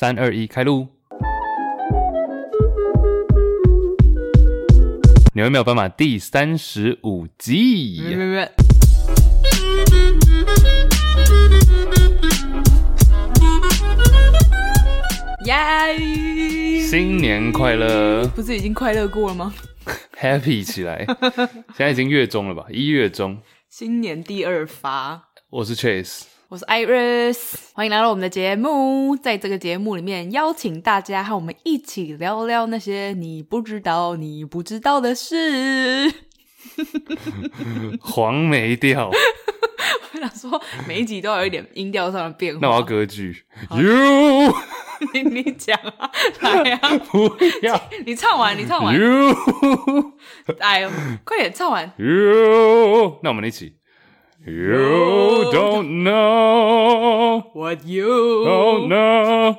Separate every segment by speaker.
Speaker 1: 三二一，开录！纽约没有斑马第三十五集。
Speaker 2: 耶！
Speaker 1: 新年快乐！
Speaker 2: 不是已经快乐过了吗？
Speaker 1: Happy 起来！现在已经月中了吧？一月中。
Speaker 2: 新年第二发。
Speaker 1: 我是 Chase。
Speaker 2: 我是 Iris，欢迎来到我们的节目。在这个节目里面，邀请大家和我们一起聊聊那些你不知道、你不知道的事。
Speaker 1: 黄梅调，
Speaker 2: 我想说每一集都有一点音调上的变化。
Speaker 1: 那我要歌剧。You，
Speaker 2: 你你讲啊，来呀、啊，
Speaker 1: 不要，
Speaker 2: 你唱完，你唱完。
Speaker 1: You，
Speaker 2: 哎呦，快点唱完。
Speaker 1: You，那我们一起。You don't know
Speaker 2: what you don't
Speaker 1: know。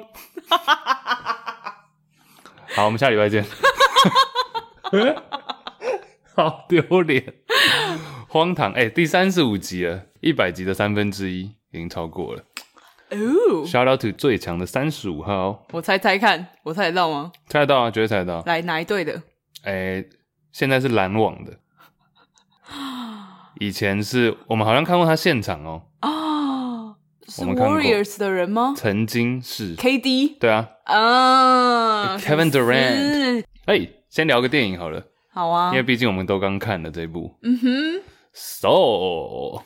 Speaker 1: 好，我们下礼拜见。好丢脸，荒唐！哎、欸，第三十五集了，一百集的三分之一已经超过了。哦、oh.，Shout out to 最强的三十五号。
Speaker 2: 我猜猜看，我猜得到吗？
Speaker 1: 猜得到啊，绝对猜得到。
Speaker 2: 来，哪一队的？
Speaker 1: 哎、欸，现在是篮网的。以前是我们好像看过他现场哦、喔。
Speaker 2: 哦，是 Warriors 的人吗？
Speaker 1: 曾经是
Speaker 2: KD。
Speaker 1: 对啊。
Speaker 2: 啊、
Speaker 1: uh,，Kevin Durant。哎、欸，先聊个电影好了。
Speaker 2: 好啊。
Speaker 1: 因为毕竟我们都刚看了这一部。
Speaker 2: 嗯哼。
Speaker 1: So，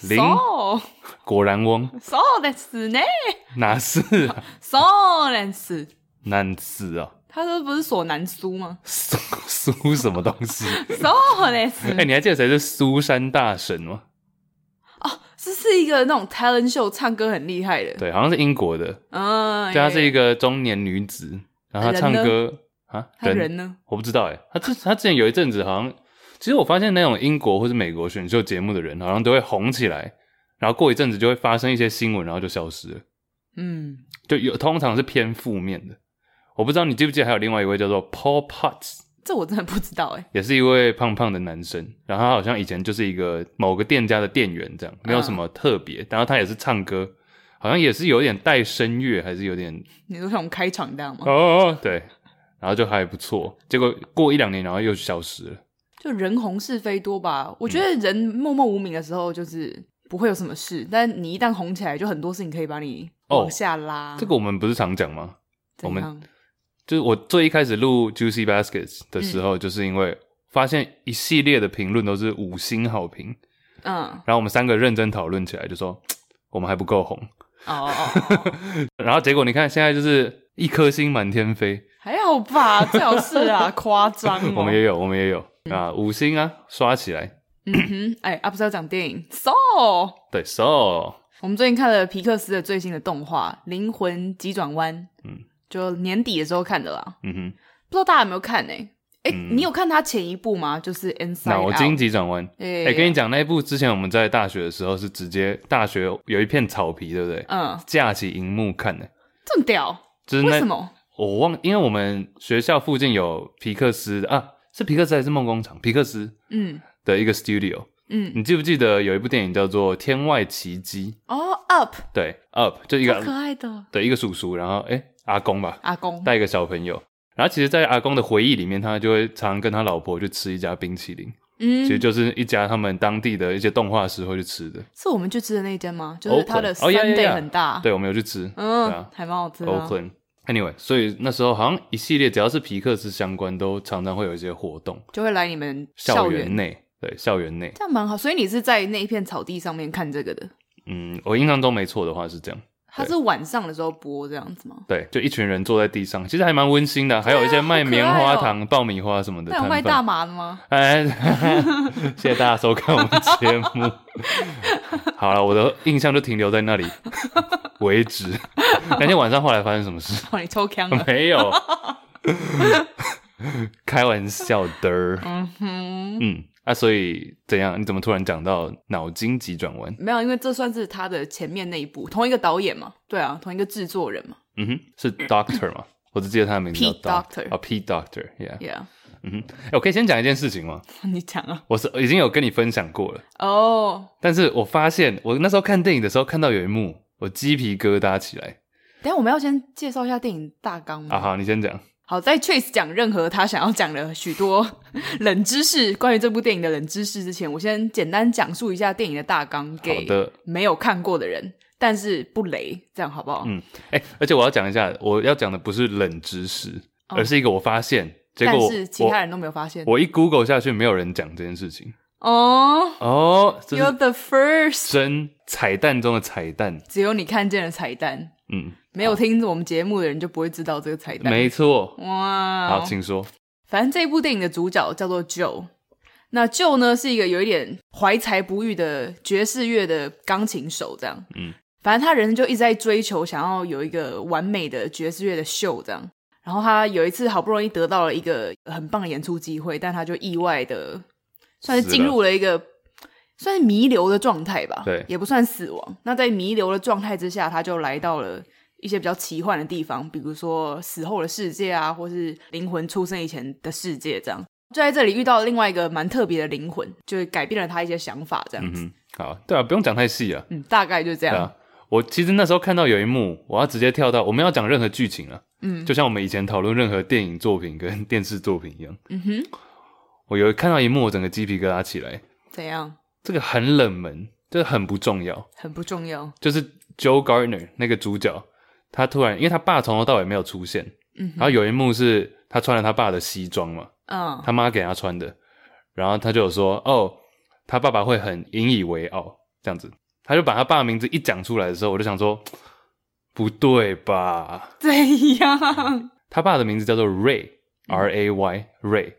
Speaker 1: 零。So, 果然翁。
Speaker 2: So ですね。
Speaker 1: 哪是啊？
Speaker 2: So です。
Speaker 1: 难是啊。
Speaker 2: 他说不是索南苏吗？
Speaker 1: 苏苏 什么东西？
Speaker 2: 苏的是。哎，
Speaker 1: 你还记得谁是苏珊大神吗？
Speaker 2: 哦，这是一个那种 talent show，唱歌很厉害的。
Speaker 1: 对，好像是英国的。
Speaker 2: 嗯，
Speaker 1: 对，她是一个中年女子，然后她唱歌啊，
Speaker 2: 人，人呢？
Speaker 1: 我不知道哎。她之她之前有一阵子好像，其实我发现那种英国或是美国选秀节目的人，好像都会红起来，然后过一阵子就会发生一些新闻，然后就消失了。
Speaker 2: 嗯，
Speaker 1: 就有通常是偏负面的。我不知道你记不记得还有另外一位叫做 Paul Potts，
Speaker 2: 这我真的不知道哎，
Speaker 1: 也是一位胖胖的男生，然后他好像以前就是一个某个店家的店员这样，没有什么特别，然后他也是唱歌，好像也是有点带声乐，还是有点，
Speaker 2: 你说像我们开场这样吗？
Speaker 1: 哦，对，然后就还不错，结果过一两年然后又消失了，
Speaker 2: 就人红是非多吧，我觉得人默默无名的时候就是不会有什么事，但你一旦红起来，就很多事情可以把你往下拉。
Speaker 1: 这个我们不是常讲吗？我们。就是我最一开始录 Juicy Baskets 的时候，就是因为发现一系列的评论都是五星好评，
Speaker 2: 嗯，
Speaker 1: 然后我们三个认真讨论起来，就说 我们还不够红，
Speaker 2: 哦，哦，
Speaker 1: 然后结果你看现在就是一颗星满天飞，
Speaker 2: 还好吧？最好是啊，夸张哦。
Speaker 1: 我们也有，我们也有。啊，五星啊，刷起来。
Speaker 2: 嗯哼，哎，啊不是要讲电影，So，
Speaker 1: 对，So，
Speaker 2: 我们最近看了皮克斯的最新的动画《灵魂急转弯》，嗯。就年底的时候看的啦，
Speaker 1: 嗯哼，
Speaker 2: 不知道大家有没有看呢、欸？哎、欸嗯，你有看他前一部吗？就是《Inside Out》脑
Speaker 1: 筋急转弯。哎、欸，跟你讲那一部之前我们在大学的时候是直接大学有一片草皮，对不对？
Speaker 2: 嗯，
Speaker 1: 架起荧幕看的，
Speaker 2: 这么屌？
Speaker 1: 就是
Speaker 2: 为什么？
Speaker 1: 我忘，因为我们学校附近有皮克斯的啊，是皮克斯还是梦工厂？皮克斯，
Speaker 2: 嗯，
Speaker 1: 的一个 studio，
Speaker 2: 嗯，
Speaker 1: 你记不记得有一部电影叫做《天外奇迹》？
Speaker 2: 哦，Up，
Speaker 1: 对，Up，就一个
Speaker 2: 可爱的，
Speaker 1: 对，一个叔叔，然后哎。欸阿公吧，
Speaker 2: 阿公。
Speaker 1: 带一个小朋友，然后其实，在阿公的回忆里面，他就会常常跟他老婆去吃一家冰淇淋，
Speaker 2: 嗯，
Speaker 1: 其实就是一家他们当地的一些动画师会去吃的。
Speaker 2: 是我们去吃的那一间吗？就是他的 Sunday 很大，
Speaker 1: 对，我们有去吃，
Speaker 2: 嗯，还蛮好吃的。
Speaker 1: Oakland，Anyway，所以那时候好像一系列只要是皮克斯相关，都常常会有一些活动，
Speaker 2: 就会来你们
Speaker 1: 校园。内，对，校园内
Speaker 2: 这样蛮好。所以你是在那一片草地上面看这个的？
Speaker 1: 嗯，我印象中没错的话是这样。
Speaker 2: 它是晚上的时候播这样子吗？
Speaker 1: 对，就一群人坐在地上，其实还蛮温馨的，还有一些卖棉花糖、喔、爆米花什么的。还有卖
Speaker 2: 大麻的吗？
Speaker 1: 哎，谢谢大家收看我们节目。好了，我的印象就停留在那里。为止。那天晚上后来发生什么事？
Speaker 2: 哦，你抽枪了？
Speaker 1: 没有，开玩笑的。
Speaker 2: 嗯哼，
Speaker 1: 嗯，啊，所以怎样？你怎么突然讲到脑筋急转弯？
Speaker 2: 没有，因为这算是他的前面那一部，同一个导演嘛，对啊，同一个制作人嘛。
Speaker 1: 嗯哼，是 Doctor 吗？我只记得他的名字叫
Speaker 2: Pete Doctor。
Speaker 1: 哦，Pete Doctor，Yeah。
Speaker 2: Yeah。
Speaker 1: 嗯哼，我可以先讲一件事情吗？
Speaker 2: 你讲啊。
Speaker 1: 我是已经有跟你分享过了
Speaker 2: 哦。Oh.
Speaker 1: 但是我发现，我那时候看电影的时候，看到有一幕，我鸡皮疙瘩起来。
Speaker 2: 等下我们要先介绍一下电影大纲吗？
Speaker 1: 啊，好，你先讲。
Speaker 2: 好，在 Chase 讲任何他想要讲的许多 冷知识，关于这部电影的冷知识之前，我先简单讲述一下电影的大纲给没有看过的人，的但是不雷，这样好不好？嗯，
Speaker 1: 哎、欸，而且我要讲一下，我要讲的不是冷知识，哦、而是一个我发现。结果
Speaker 2: 但是其他人都没有发现。
Speaker 1: 我，我一 Google 下去，没有人讲这件事情。
Speaker 2: 哦
Speaker 1: 哦
Speaker 2: ，You're the first，
Speaker 1: 真彩蛋中的彩蛋，
Speaker 2: 只有你看见了彩蛋。嗯，没有听我们节目的人就不会知道这个彩蛋。
Speaker 1: 没错。
Speaker 2: 哇，
Speaker 1: 好，请说。
Speaker 2: 反正这部电影的主角叫做 Joe。那 Joe 呢，是一个有一点怀才不遇的爵士乐的钢琴手，这样。嗯，反正他人就一直在追求，想要有一个完美的爵士乐的秀，这样。然后他有一次好不容易得到了一个很棒的演出机会，但他就意外的算是进入了一个算是弥留的状态吧，
Speaker 1: 对，
Speaker 2: 也不算死亡。那在弥留的状态之下，他就来到了一些比较奇幻的地方，比如说死后的世界啊，或是灵魂出生以前的世界，这样就在这里遇到了另外一个蛮特别的灵魂，就改变了他一些想法，这样子。
Speaker 1: 嗯、好，对啊，不用讲太细啊，
Speaker 2: 嗯，大概就这样。
Speaker 1: 我其实那时候看到有一幕，我要直接跳到我们要讲任何剧情了，嗯，就像我们以前讨论任何电影作品跟 电视作品一样，嗯哼，我有看到一幕，我整个鸡皮疙瘩起来。
Speaker 2: 怎样？这
Speaker 1: 个很冷门，这个很不重要，
Speaker 2: 很不重要。
Speaker 1: 就是 Joe Gardner 那个主角，他突然因为他爸从头到尾没有出现，嗯，然后有一幕是他穿了他爸的西装嘛，嗯，他妈给他穿的，然后他就有说，哦，他爸爸会很引以为傲这样子。他就把他爸的名字一讲出来的时候，我就想说，不对吧？
Speaker 2: 怎样？
Speaker 1: 他爸的名字叫做 Ray，R A Y Ray。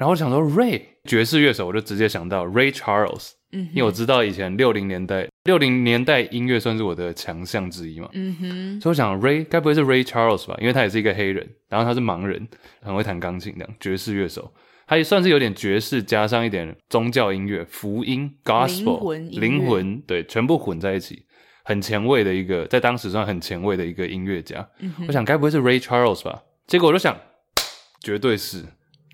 Speaker 1: 然后我想说，Ray 爵士乐手，我就直接想到 Ray Charles。嗯，因为我知道以前六零年代，六零年代音乐算是我的强项之一嘛。嗯哼，所以我想 Ray 该不会是 Ray Charles 吧？因为他也是一个黑人，然后他是盲人，很会弹钢琴，这样爵士乐手。他也算是有点爵士，加上一点宗教音乐、福音、Gospel、灵魂，对，全部混在一起，很前卫的一个，在当时算很前卫的一个音乐家。我想该不会是 Ray Charles 吧？结果我就想，绝对是。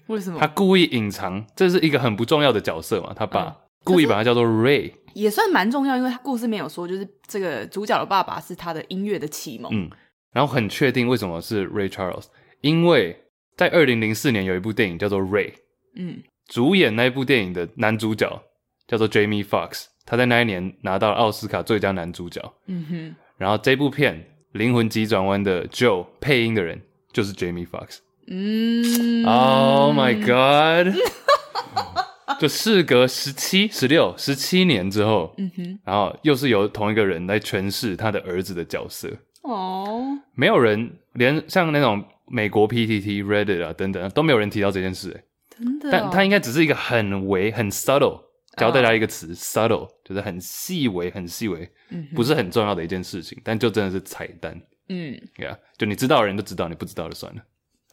Speaker 2: 为什么？
Speaker 1: 他故意隐藏，这是一个很不重要的角色嘛？他爸、嗯、故意把他叫做 Ray，
Speaker 2: 也算蛮重要，因为他故事没有说，就是这个主角的爸爸是他的音乐的启蒙。嗯，
Speaker 1: 然后很确定为什么是 Ray Charles，因为在二零零四年有一部电影叫做 Ray。嗯，主演那一部电影的男主角叫做 Jamie Foxx，他在那一年拿到了奥斯卡最佳男主角。嗯哼，然后这部片《灵魂急转弯》的 Joe 配音的人就是 Jamie Foxx。嗯，Oh my God！就事隔十七、十六、十七年之后，嗯哼，然后又是由同一个人来诠释他的儿子的角色。哦，没有人连像那种美国 PTT、Reddit 啊等等都没有人提到这件事，欸，
Speaker 2: 真的、哦，
Speaker 1: 但他应该只是一个很微、很 subtle，教大家一个词、oh. subtle，就是很细微、很细微，嗯、不是很重要的一件事情，但就真的是彩蛋。嗯，对啊，就你知道的人都知道，你不知道就算了。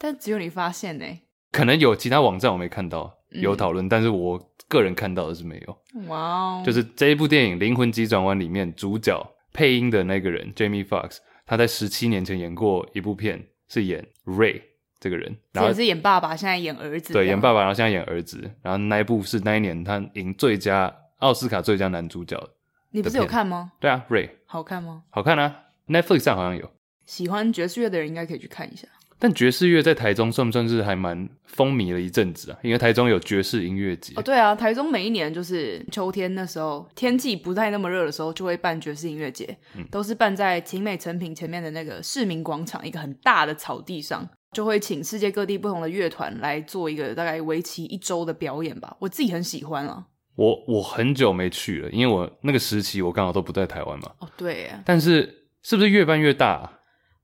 Speaker 2: 但只有你发现呢？
Speaker 1: 可能有其他网站我没看到有讨论，嗯、但是我个人看到的是没有。哇哦，就是这一部电影《灵魂急转弯》里面主角配音的那个人 Jamie Foxx，他在十七年前演过一部片，是演 Ray。这个人，然
Speaker 2: 后是演爸爸，现在演儿子。
Speaker 1: 对，演爸爸，然后现在演儿子。然后那一部是那一年他赢最佳奥斯卡最佳男主角。
Speaker 2: 你不是有看吗？
Speaker 1: 对啊，Ray
Speaker 2: 好看吗？
Speaker 1: 好看啊，Netflix 上好像有。
Speaker 2: 喜欢爵士乐的人应该可以去看一下。
Speaker 1: 但爵士乐在台中算不算是还蛮风靡了一阵子啊？因为台中有爵士音乐节。
Speaker 2: 哦，对啊，台中每一年就是秋天的时候，天气不太那么热的时候，就会办爵士音乐节。嗯，都是办在勤美诚品前面的那个市民广场，一个很大的草地上，就会请世界各地不同的乐团来做一个大概为期一周的表演吧。我自己很喜欢啊。
Speaker 1: 我我很久没去了，因为我那个时期我刚好都不在台湾嘛。
Speaker 2: 哦，对。
Speaker 1: 但是是不是越办越大啊？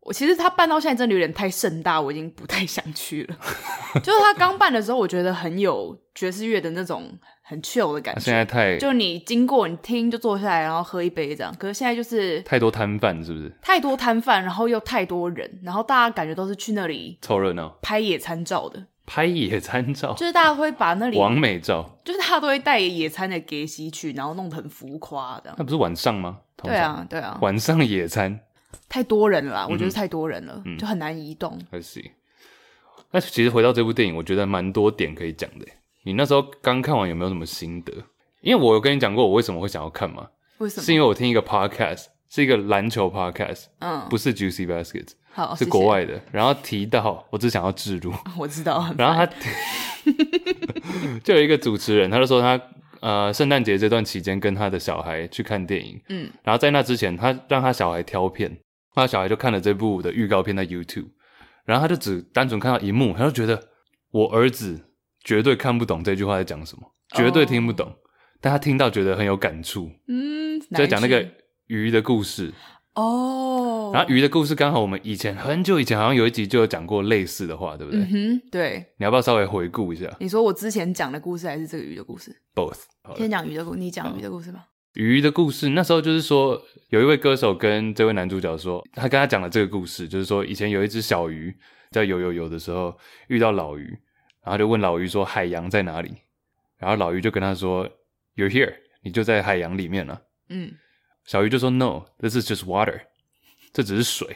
Speaker 2: 我其实他办到现在真的有点太盛大，我已经不太想去了。就是他刚办的时候，我觉得很有爵士乐的那种很 chill 的感觉。
Speaker 1: 现在太
Speaker 2: 就你经过你听就坐下来，然后喝一杯这样。可是现在就是
Speaker 1: 太多摊贩，是不是？
Speaker 2: 太多摊贩，然后又太多人，然后大家感觉都是去那里
Speaker 1: 凑热闹、
Speaker 2: 拍野餐照的。
Speaker 1: 拍野餐照，
Speaker 2: 就是大家会把那里
Speaker 1: 完美照，
Speaker 2: 就是大家都会带野餐的给西去，然后弄得很浮夸这样。
Speaker 1: 那不是晚上吗？
Speaker 2: 对啊，对啊，
Speaker 1: 晚上野餐
Speaker 2: 太多人了啦，我觉得太多人了，嗯、就很难移动。
Speaker 1: 还是，那其实回到这部电影，我觉得蛮多点可以讲的。你那时候刚看完有没有什么心得？因为我有跟你讲过我为什么会想要看嘛？
Speaker 2: 为什么？
Speaker 1: 是因为我听一个 podcast，是一个篮球 podcast，嗯，不是 Juicy Baskets。
Speaker 2: 好，
Speaker 1: 是国外的。然后提到，我只想要置入，
Speaker 2: 我知道。
Speaker 1: 然后他 就有一个主持人，他就说他呃圣诞节这段期间跟他的小孩去看电影，嗯，然后在那之前，他让他小孩挑片，他小孩就看了这部的预告片在 YouTube，然后他就只单纯看到一幕，他就觉得我儿子绝对看不懂这句话在讲什么，绝对听不懂，哦、但他听到觉得很有感触，嗯，在讲那个鱼的故事。
Speaker 2: 哦，
Speaker 1: 然后鱼的故事刚好我们以前很久以前好像有一集就有讲过类似的话，对不对？
Speaker 2: 嗯哼，对。
Speaker 1: 你要不要稍微回顾一下？
Speaker 2: 你说我之前讲的故事还是这个鱼的故事
Speaker 1: ？Both。
Speaker 2: 先讲鱼的故，你讲鱼的故事吧。
Speaker 1: 鱼的故事那时候就是说，有一位歌手跟这位男主角说，他跟他讲了这个故事，就是说以前有一只小鱼在游游游的时候遇到老鱼，然后就问老鱼说海洋在哪里？然后老鱼就跟他说，You're here，你就在海洋里面了。嗯。小鱼就说：“No，this is just water，这只是水。”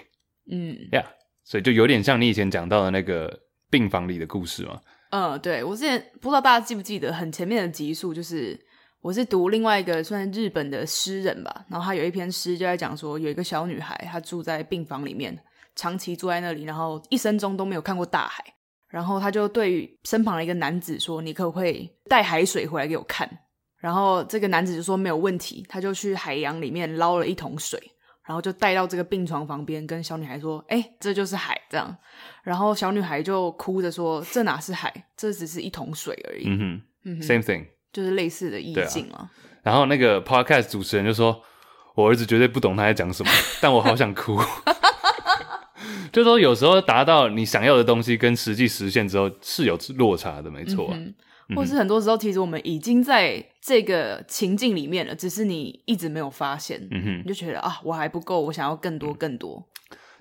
Speaker 1: 嗯，Yeah，所以就有点像你以前讲到的那个病房里的故事嘛。
Speaker 2: 嗯，对，我之前不知道大家记不记得，很前面的集数就是我是读另外一个算日本的诗人吧，然后他有一篇诗就在讲说，有一个小女孩，她住在病房里面，长期住在那里，然后一生中都没有看过大海，然后他就对身旁的一个男子说：“你可不可以带海水回来给我看？”然后这个男子就说没有问题，他就去海洋里面捞了一桶水，然后就带到这个病床旁边，跟小女孩说：“哎，这就是海。”这样，然后小女孩就哭着说：“这哪是海？这只是一桶水而已。”嗯哼，
Speaker 1: 嗯哼，same thing，
Speaker 2: 就是类似的意境啊。
Speaker 1: 然后那个 podcast 主持人就说：“我儿子绝对不懂他在讲什么，但我好想哭。”就说有时候达到你想要的东西跟实际实现之后是有落差的，没错。嗯
Speaker 2: 或是很多时候，其实我们已经在这个情境里面了，只是你一直没有发现。嗯哼，你就觉得啊，我还不够，我想要更多更多。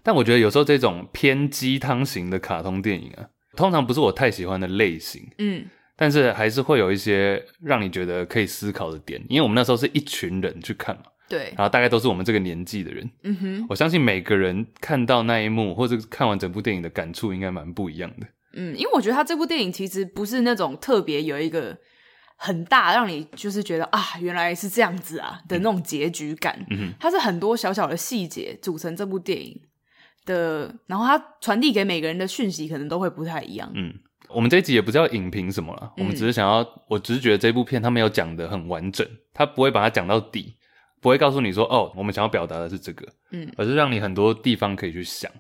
Speaker 1: 但我觉得有时候这种偏鸡汤型的卡通电影啊，通常不是我太喜欢的类型。嗯，但是还是会有一些让你觉得可以思考的点，因为我们那时候是一群人去看嘛。
Speaker 2: 对，
Speaker 1: 然后大概都是我们这个年纪的人。嗯哼，我相信每个人看到那一幕，或者看完整部电影的感触，应该蛮不一样的。
Speaker 2: 嗯，因为我觉得他这部电影其实不是那种特别有一个很大让你就是觉得啊，原来是这样子啊的那种结局感。嗯哼，它是很多小小的细节组成这部电影的，然后它传递给每个人的讯息可能都会不太一样。
Speaker 1: 嗯，我们这一集也不是要影评什么了，我们只是想要，嗯、我只是觉得这部片他没有讲的很完整，他不会把它讲到底，不会告诉你说哦，我们想要表达的是这个，嗯，而是让你很多地方可以去想。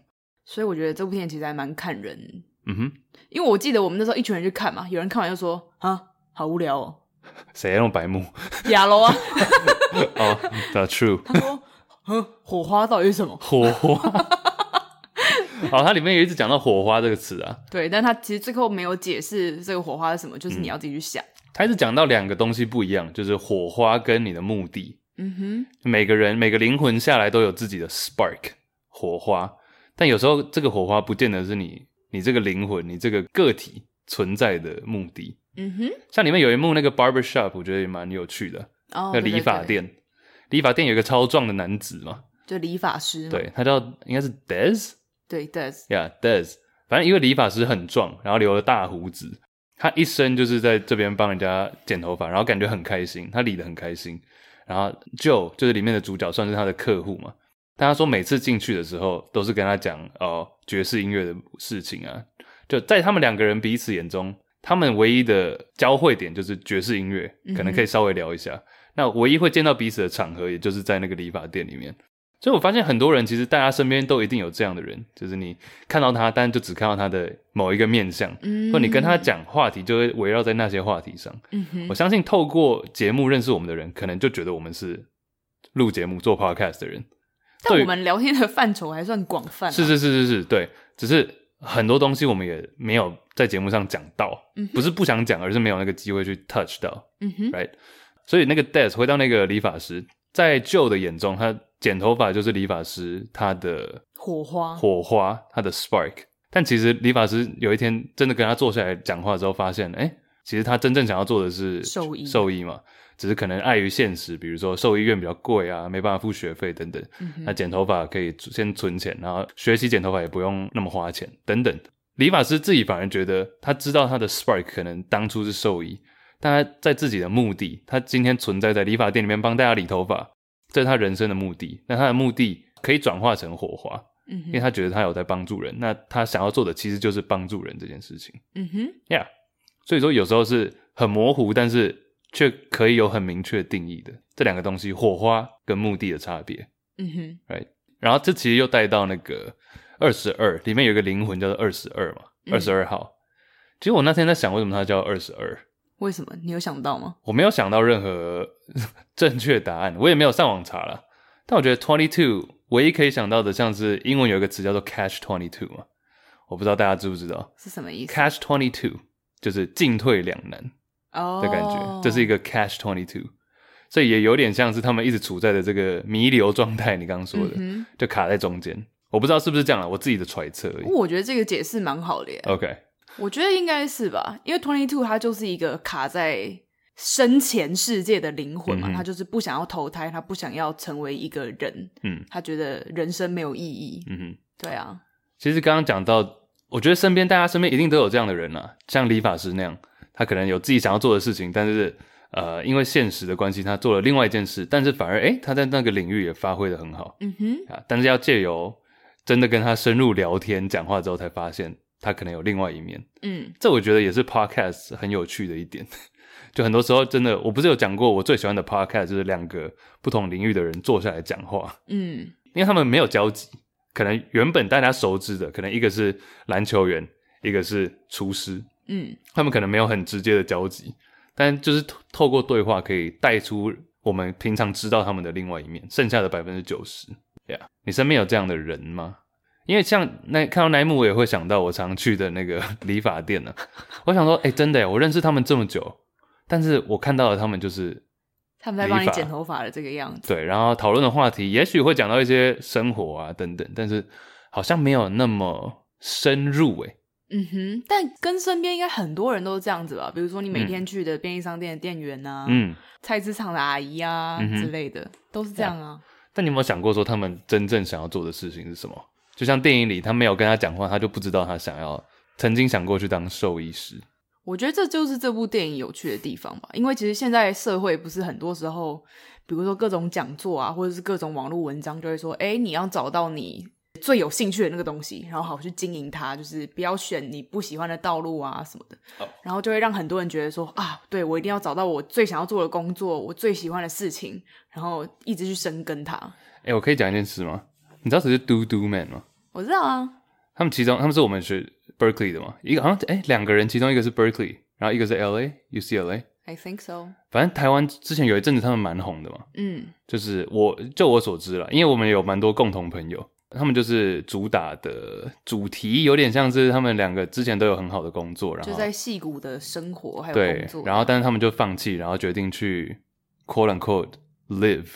Speaker 2: 所以我觉得这部片其实还蛮看人。嗯哼，因为我记得我们那时候一群人去看嘛，有人看完就说啊，好无聊哦。
Speaker 1: 谁用白目？
Speaker 2: 亚罗啊。
Speaker 1: 哦，That's true。
Speaker 2: 他说，嗯，火花到底是什么？
Speaker 1: 火花。哦，它里面有一直讲到火花这个词啊。
Speaker 2: 对，但他其实最后没有解释这个火花是什么，就是你要自己去想。
Speaker 1: 他一直讲到两个东西不一样，就是火花跟你的目的。嗯哼。每个人每个灵魂下来都有自己的 spark 火花，但有时候这个火花不见得是你。你这个灵魂，你这个个体存在的目的，嗯哼，像里面有一幕那个 barber shop，我觉得也蛮有趣的。哦，那理发店，理发店有一个超壮的男子嘛，
Speaker 2: 就理发师，
Speaker 1: 对，他叫应该是 Des，
Speaker 2: 对，Dez，
Speaker 1: 呀，Dez，反正一个理发师很壮，然后留了大胡子，他一生就是在这边帮人家剪头发，然后感觉很开心，他理得很开心。然后 Joe 就是里面的主角，算是他的客户嘛。但他说每次进去的时候，都是跟他讲哦爵士音乐的事情啊。就在他们两个人彼此眼中，他们唯一的交汇点就是爵士音乐，可能可以稍微聊一下。嗯、那唯一会见到彼此的场合，也就是在那个理发店里面。所以我发现很多人其实大家身边都一定有这样的人，就是你看到他，但就只看到他的某一个面相，嗯、或你跟他讲话题，就会围绕在那些话题上。嗯、我相信透过节目认识我们的人，可能就觉得我们是录节目做 podcast 的人。
Speaker 2: 但我们聊天的范畴还算广泛、啊。
Speaker 1: 是是是是是，对，只是很多东西我们也没有在节目上讲到，嗯、不是不想讲，而是没有那个机会去 touch 到。嗯哼，right。所以那个 death 回到那个理发师，在 Joe 的眼中，他剪头发就是理发师他的
Speaker 2: 火花，
Speaker 1: 火花，他的 spark。但其实理发师有一天真的跟他坐下来讲话之后，发现，哎、欸，其实他真正想要做的是兽医，兽医嘛。只是可能碍于现实，比如说兽医院比较贵啊，没办法付学费等等。嗯、那剪头发可以先存钱，然后学习剪头发也不用那么花钱等等。理发师自己反而觉得，他知道他的 spark 可能当初是兽医，但他在自己的目的，他今天存在在理发店里面帮大家理头发，这是他人生的目的。那他的目的可以转化成火花，嗯，因为他觉得他有在帮助人。那他想要做的其实就是帮助人这件事情。嗯哼，Yeah。所以说有时候是很模糊，但是。却可以有很明确定义的这两个东西，火花跟目的的差别。嗯哼，right。然后这其实又带到那个二十二，里面有一个灵魂叫做二十二嘛，二十二号。其实我那天在想，为什么它叫二十二？
Speaker 2: 为什么？你有想到吗？
Speaker 1: 我没有想到任何 正确答案，我也没有上网查了。但我觉得 twenty two 唯一可以想到的，像是英文有一个词叫做 catch twenty two 嘛，我不知道大家知不知道
Speaker 2: 是什么意思
Speaker 1: ？catch twenty two 就是进退两难。的感觉，oh. 这是一个 catch twenty two，所以也有点像是他们一直处在的这个弥留状态。你刚刚说的，mm -hmm. 就卡在中间。我不知道是不是这样了，我自己的揣测而已。
Speaker 2: 我觉得这个解释蛮好的耶。
Speaker 1: OK，
Speaker 2: 我觉得应该是吧，因为 twenty two 它就是一个卡在生前世界的灵魂嘛，他、mm -hmm. 就是不想要投胎，他不想要成为一个人。嗯，他觉得人生没有意义。嗯哼，对啊。
Speaker 1: 其实刚刚讲到，我觉得身边大家身边一定都有这样的人啊，像理发师那样。他可能有自己想要做的事情，但是呃，因为现实的关系，他做了另外一件事，但是反而诶，他在那个领域也发挥得很好。嗯哼，啊，但是要借由真的跟他深入聊天、讲话之后，才发现他可能有另外一面。嗯，这我觉得也是 podcast 很有趣的一点。就很多时候真的，我不是有讲过，我最喜欢的 podcast 就是两个不同领域的人坐下来讲话。嗯，因为他们没有交集，可能原本大家熟知的，可能一个是篮球员，一个是厨师。嗯，他们可能没有很直接的交集，但就是透过对话可以带出我们平常知道他们的另外一面，剩下的百分之九十。对啊，你身边有这样的人吗？因为像那看到那一幕，我也会想到我常去的那个 理发店呢。我想说，哎、欸，真的耶，我认识他们这么久，但是我看到了他们就是
Speaker 2: 他们在帮你剪头发的这个样子。
Speaker 1: 对，然后讨论的话题也许会讲到一些生活啊等等，但是好像没有那么深入诶。
Speaker 2: 嗯哼，但跟身边应该很多人都是这样子吧？比如说你每天去的便利商店的店员啊，嗯，菜市场的阿姨啊、嗯、之类的，都是这样啊。
Speaker 1: 但你有没有想过说他们真正想要做的事情是什么？就像电影里，他没有跟他讲话，他就不知道他想要曾经想过去当兽医师。
Speaker 2: 我觉得这就是这部电影有趣的地方吧，因为其实现在社会不是很多时候，比如说各种讲座啊，或者是各种网络文章，就会说，哎，你要找到你。最有兴趣的那个东西，然后好去经营它，就是不要选你不喜欢的道路啊什么的，oh. 然后就会让很多人觉得说啊，对，我一定要找到我最想要做的工作，我最喜欢的事情，然后一直去深耕它。
Speaker 1: 哎、欸，我可以讲一件事吗？你知道谁是 Do Do Man 吗？
Speaker 2: 我知道啊，
Speaker 1: 他们其中他们是我们学 Berkeley 的嘛，一个好像哎两个人，其中一个是 Berkeley，然后一个是 LA UCLA。
Speaker 2: I think so。
Speaker 1: 反正台湾之前有一阵子他们蛮红的嘛，嗯，就是我就我所知了，因为我们有蛮多共同朋友。他们就是主打的主题有点像是他们两个之前都有很好的工作，然后
Speaker 2: 就在戏骨的生活还有工作，
Speaker 1: 对，然后但是他们就放弃，然后决定去 quote unquote live，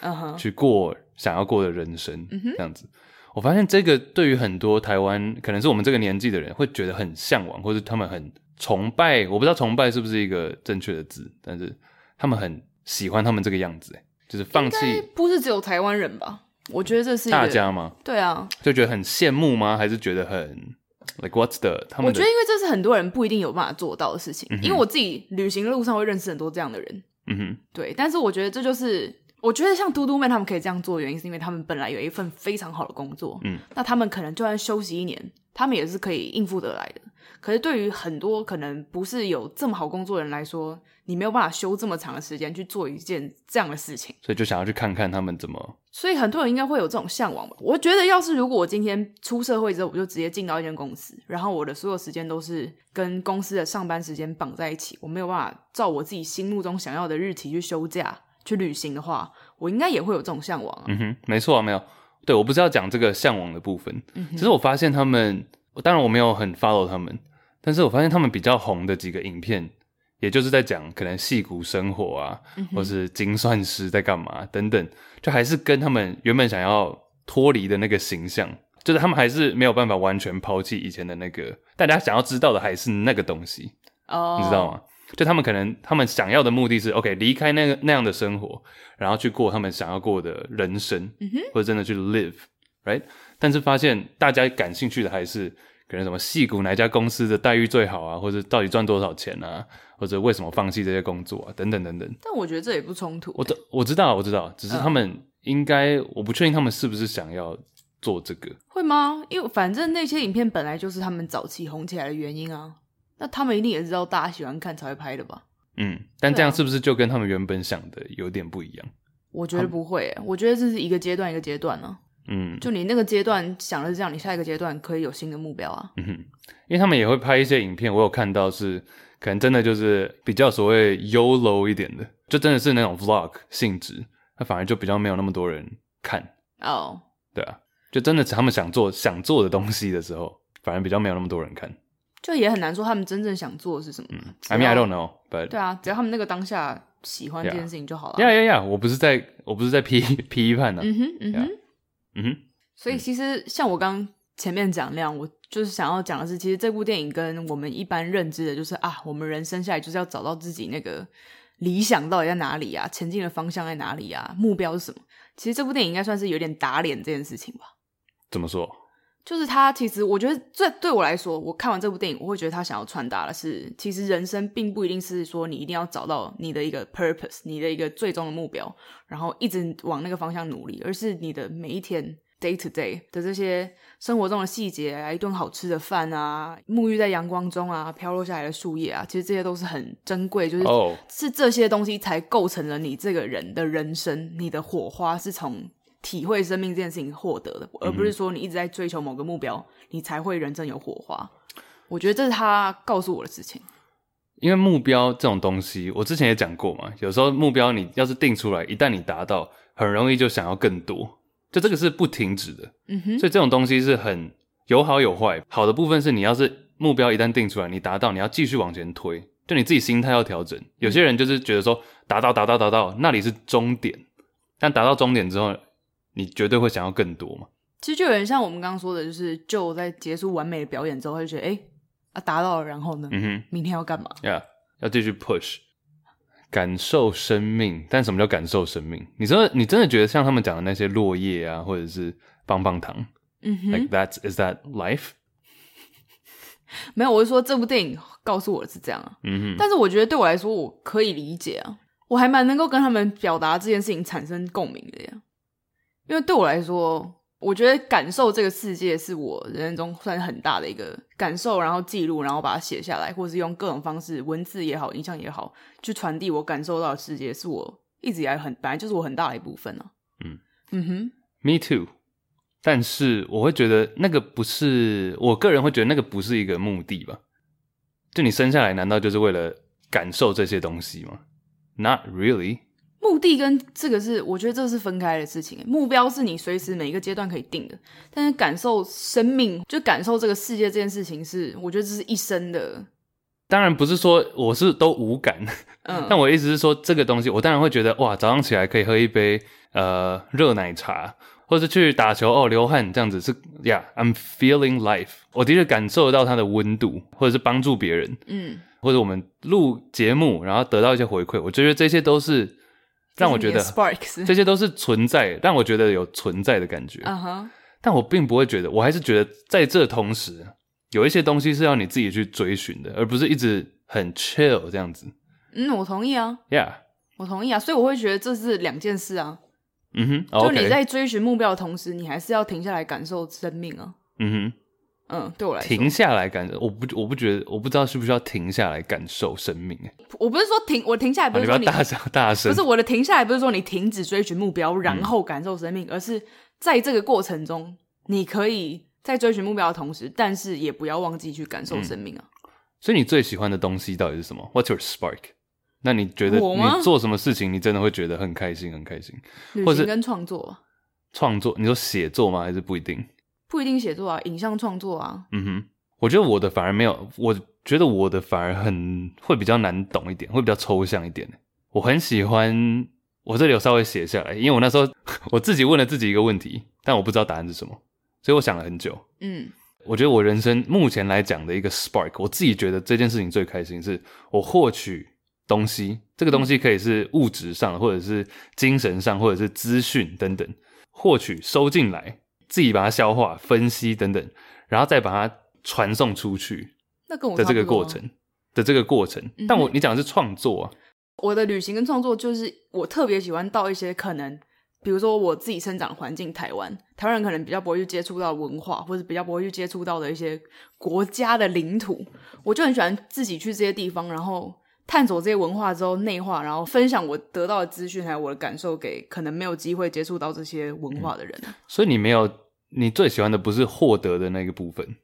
Speaker 1: 嗯哼，去过想要过的人生，嗯，这样子。我发现这个对于很多台湾可能是我们这个年纪的人会觉得很向往，或者他们很崇拜。我不知道崇拜是不是一个正确的字，但是他们很喜欢他们这个样子，就是放弃。
Speaker 2: 不是只有台湾人吧？我觉得这是
Speaker 1: 大家吗？
Speaker 2: 对啊，
Speaker 1: 就觉得很羡慕吗？还是觉得很 like what's the？他们
Speaker 2: 我觉得因为这是很多人不一定有办法做到的事情。嗯、因为我自己旅行的路上会认识很多这样的人。嗯哼，对。但是我觉得这就是，我觉得像嘟嘟妹他们可以这样做的原因，是因为他们本来有一份非常好的工作。嗯，那他们可能就算休息一年，他们也是可以应付得来的。可是对于很多可能不是有这么好工作的人来说，你没有办法休这么长的时间去做一件这样的事情，
Speaker 1: 所以就想要去看看他们怎么。
Speaker 2: 所以很多人应该会有这种向往吧。我觉得，要是如果我今天出社会之后，我就直接进到一间公司，然后我的所有时间都是跟公司的上班时间绑在一起，我没有办法照我自己心目中想要的日期去休假、去旅行的话，我应该也会有这种向往啊。
Speaker 1: 嗯哼，没错啊，没有。对，我不是要讲这个向往的部分，嗯、哼其实我发现他们，当然我没有很 follow 他们，但是我发现他们比较红的几个影片，也就是在讲可能戏骨生活啊，或是精算师在干嘛等等，就还是跟他们原本想要脱离的那个形象，就是他们还是没有办法完全抛弃以前的那个，大家想要知道的还是那个东西，哦，你知道吗？就他们可能他们想要的目的是，OK，离开那个那样的生活，然后去过他们想要过的人生，嗯、或者真的去 live，right？但是发现大家感兴趣的还是可能什么戏骨哪家公司的待遇最好啊，或者到底赚多少钱啊，或者为什么放弃这些工作啊，等等等等。
Speaker 2: 但我觉得这也不冲突。
Speaker 1: 我我知道我知道，只是他们应该，嗯、我不确定他们是不是想要做这个。
Speaker 2: 会吗？因为反正那些影片本来就是他们早期红起来的原因啊。那他们一定也知道大家喜欢看才会拍的吧？
Speaker 1: 嗯，但这样是不是就跟他们原本想的有点不一样？
Speaker 2: 我觉得不会，们我觉得这是一个阶段一个阶段呢。嗯，就你那个阶段想的是这样，你下一个阶段可以有新的目标啊。
Speaker 1: 嗯哼，因为他们也会拍一些影片，我有看到是可能真的就是比较所谓 YOLO 一点的，就真的是那种 Vlog 性质，那反而就比较没有那么多人看。哦，oh. 对啊，就真的是他们想做想做的东西的时候，反而比较没有那么多人看。
Speaker 2: 就也很难说他们真正想做的是什么。
Speaker 1: 嗯，I mean I don't know, but
Speaker 2: 对啊，只要他们那个当下喜欢这件事情就好了。
Speaker 1: 呀呀呀！我不是在，我不是在批 批判呢。嗯哼，嗯哼，
Speaker 2: 嗯哼。所以其实像我刚前面讲那样，我就是想要讲的是，其实这部电影跟我们一般认知的，就是啊，我们人生下来就是要找到自己那个理想到底在哪里啊，前进的方向在哪里啊，目标是什么？其实这部电影应该算是有点打脸这件事情吧。
Speaker 1: 怎么说？
Speaker 2: 就是他，其实我觉得，这对我来说，我看完这部电影，我会觉得他想要传达的是，其实人生并不一定是说你一定要找到你的一个 purpose，你的一个最终的目标，然后一直往那个方向努力，而是你的每一天 day to day 的这些生活中的细节啊，一顿好吃的饭啊，沐浴在阳光中啊，飘落下来的树叶啊，其实这些都是很珍贵，就是、oh. 是这些东西才构成了你这个人的人生，你的火花是从。体会生命这件事情获得的，而不是说你一直在追求某个目标，你才会人生有火花。我觉得这是他告诉我的事情。
Speaker 1: 因为目标这种东西，我之前也讲过嘛，有时候目标你要是定出来，一旦你达到，很容易就想要更多，就这个是不停止的。嗯哼。所以这种东西是很有好有坏。好的部分是你要是目标一旦定出来，你达到，你要继续往前推，就你自己心态要调整。有些人就是觉得说达到达到达到，那里是终点，但达到终点之后。你绝对会想要更多嘛？
Speaker 2: 其实就有点像我们刚刚说的，就是就在结束完美的表演之后，他就觉得，哎，啊，达到了，然后呢？嗯哼，明天要干嘛？
Speaker 1: 呀，yeah, 要继续 push，感受生命。但什么叫感受生命？你真的，你真的觉得像他们讲的那些落叶啊，或者是棒棒糖，嗯哼，like that is that life？
Speaker 2: 没有，我是说这部电影告诉我的是这样啊。嗯哼，但是我觉得对我来说，我可以理解啊，我还蛮能够跟他们表达这件事情产生共鸣的呀。因为对我来说，我觉得感受这个世界是我人生中算是很大的一个感受，然后记录，然后把它写下来，或是用各种方式，文字也好，影像也好，去传递我感受到的世界，是我一直以来很本来就是我很大的一部分呢、啊。嗯嗯哼
Speaker 1: ，Me too。但是我会觉得那个不是，我个人会觉得那个不是一个目的吧？就你生下来难道就是为了感受这些东西吗？Not really。
Speaker 2: 目的跟这个是，我觉得这是分开的事情。目标是你随时每一个阶段可以定的，但是感受生命，就感受这个世界这件事情是，是我觉得这是一生的。
Speaker 1: 当然不是说我是都无感，嗯，但我意思是说这个东西，我当然会觉得哇，早上起来可以喝一杯呃热奶茶，或者去打球哦流汗这样子是呀、yeah，I'm feeling life。我的确感受得到它的温度，或者是帮助别人，嗯，或者我们录节目然后得到一些回馈，我觉得这些都是。让我觉得这些都是存在，让我觉得有存在的感觉。Uh huh. 但我并不会觉得，我还是觉得在这同时，有一些东西是要你自己去追寻的，而不是一直很 chill 这样子。
Speaker 2: 嗯，我同意啊。
Speaker 1: Yeah，
Speaker 2: 我同意啊。所以我会觉得这是两件事啊。
Speaker 1: 嗯哼，
Speaker 2: 就你在追寻目标的同时，你还是要停下来感受生命啊。嗯哼。嗯，对我来说，
Speaker 1: 停下来感受，我不，我不觉得，我不知道是不是要停下来感受生命。
Speaker 2: 我不是说停，我停下来不是说你，
Speaker 1: 大声 大声，
Speaker 2: 不是我的停下来，不是说你停止追寻目标，然后感受生命，嗯、而是在这个过程中，你可以在追寻目标的同时，但是也不要忘记去感受生命啊。
Speaker 1: 嗯、所以你最喜欢的东西到底是什么？What's your spark？那你觉得你做什么事情，你真的会觉得很开心，很开心？
Speaker 2: 或者跟创作。
Speaker 1: 创作，你说写作吗？还是不一定？
Speaker 2: 不一定写作啊，影像创作啊。
Speaker 1: 嗯哼，我觉得我的反而没有，我觉得我的反而很会比较难懂一点，会比较抽象一点。我很喜欢，我这里有稍微写下来，因为我那时候 我自己问了自己一个问题，但我不知道答案是什么，所以我想了很久。嗯，我觉得我人生目前来讲的一个 spark，我自己觉得这件事情最开心，是我获取东西，这个东西可以是物质上，或者是精神上，或者是资讯等等，获取收进来。自己把它消化、分析等等，然后再把它传送出去。
Speaker 2: 那跟我
Speaker 1: 的这个过程的这个过程，但我你讲的是创作啊。
Speaker 2: 我的旅行跟创作就是我特别喜欢到一些可能，比如说我自己生长的环境台湾，台湾人可能比较不会去接触到文化，或者比较不会去接触到的一些国家的领土，我就很喜欢自己去这些地方，然后探索这些文化之后内化，然后分享我得到的资讯还有我的感受给可能没有机会接触到这些文化的人。嗯，
Speaker 1: 所以你没有。你最喜欢的不是获得的那个部分，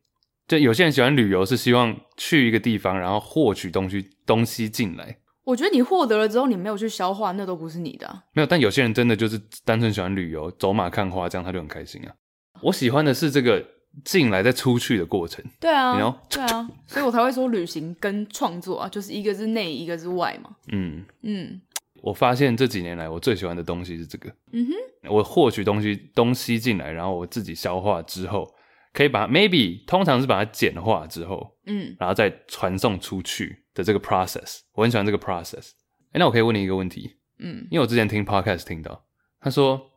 Speaker 1: 就有些人喜欢旅游，是希望去一个地方，然后获取东西东西进来。
Speaker 2: 我觉得你获得了之后，你没有去消化，那都不是你的啊。
Speaker 1: 没有，但有些人真的就是单纯喜欢旅游，走马看花，这样他就很开心啊。我喜欢的是这个进来再出去的过程。
Speaker 2: 对啊?对啊，所以我才会说旅行跟创作啊，就是一个是内，一个是外嘛。嗯
Speaker 1: 嗯。我发现这几年来，我最喜欢的东西是这个。嗯哼，我获取东西东西进来，然后我自己消化之后，可以把 maybe 通常是把它简化之后，嗯，然后再传送出去的这个 process，我很喜欢这个 process。哎，那我可以问你一个问题，嗯，因为我之前听 podcast 听到，他说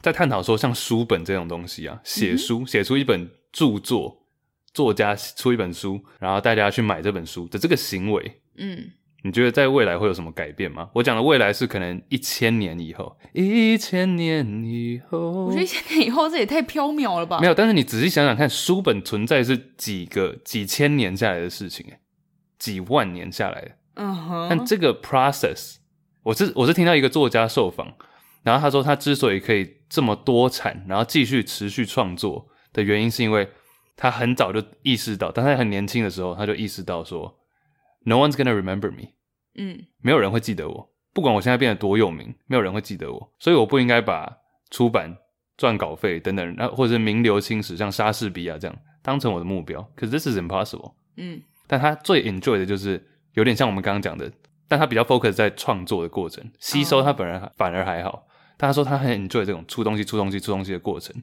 Speaker 1: 在探讨说，像书本这种东西啊，写书写出一本著作，作家出一本书，然后大家去买这本书的这个行为，嗯。你觉得在未来会有什么改变吗？我讲的未来是可能一千年以后，一千年以后。
Speaker 2: 我觉得一千年以后这也太缥缈了吧？
Speaker 1: 没有，但是你仔细想想看，书本存在是几个几千年下来的事情，哎，几万年下来的。嗯哼。但这个 process，我是我是听到一个作家受访，然后他说他之所以可以这么多产，然后继续持续创作的原因，是因为他很早就意识到，当他很年轻的时候，他就意识到说。No one's gonna remember me。嗯，没有人会记得我，不管我现在变得多有名，没有人会记得我，所以我不应该把出版、赚稿费等等，或者是名留青史，像莎士比亚这样当成我的目标。可是 this is impossible。嗯，但他最 enjoy 的就是有点像我们刚刚讲的，但他比较 focus 在创作的过程，吸收他本人反而还好。但他说他很 enjoy 这种出东西、出东西、出东西的过程，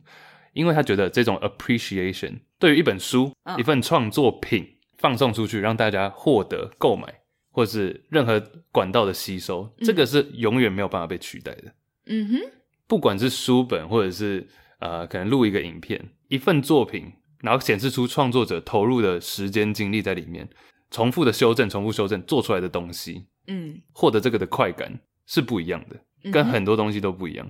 Speaker 1: 因为他觉得这种 appreciation 对于一本书、一份创作品。放送出去，让大家获得购买，或者是任何管道的吸收，嗯、这个是永远没有办法被取代的。嗯哼，不管是书本，或者是呃，可能录一个影片，一份作品，然后显示出创作者投入的时间精力在里面，重复的修正，重复修正做出来的东西，嗯，获得这个的快感是不一样的，嗯、跟很多东西都不一样。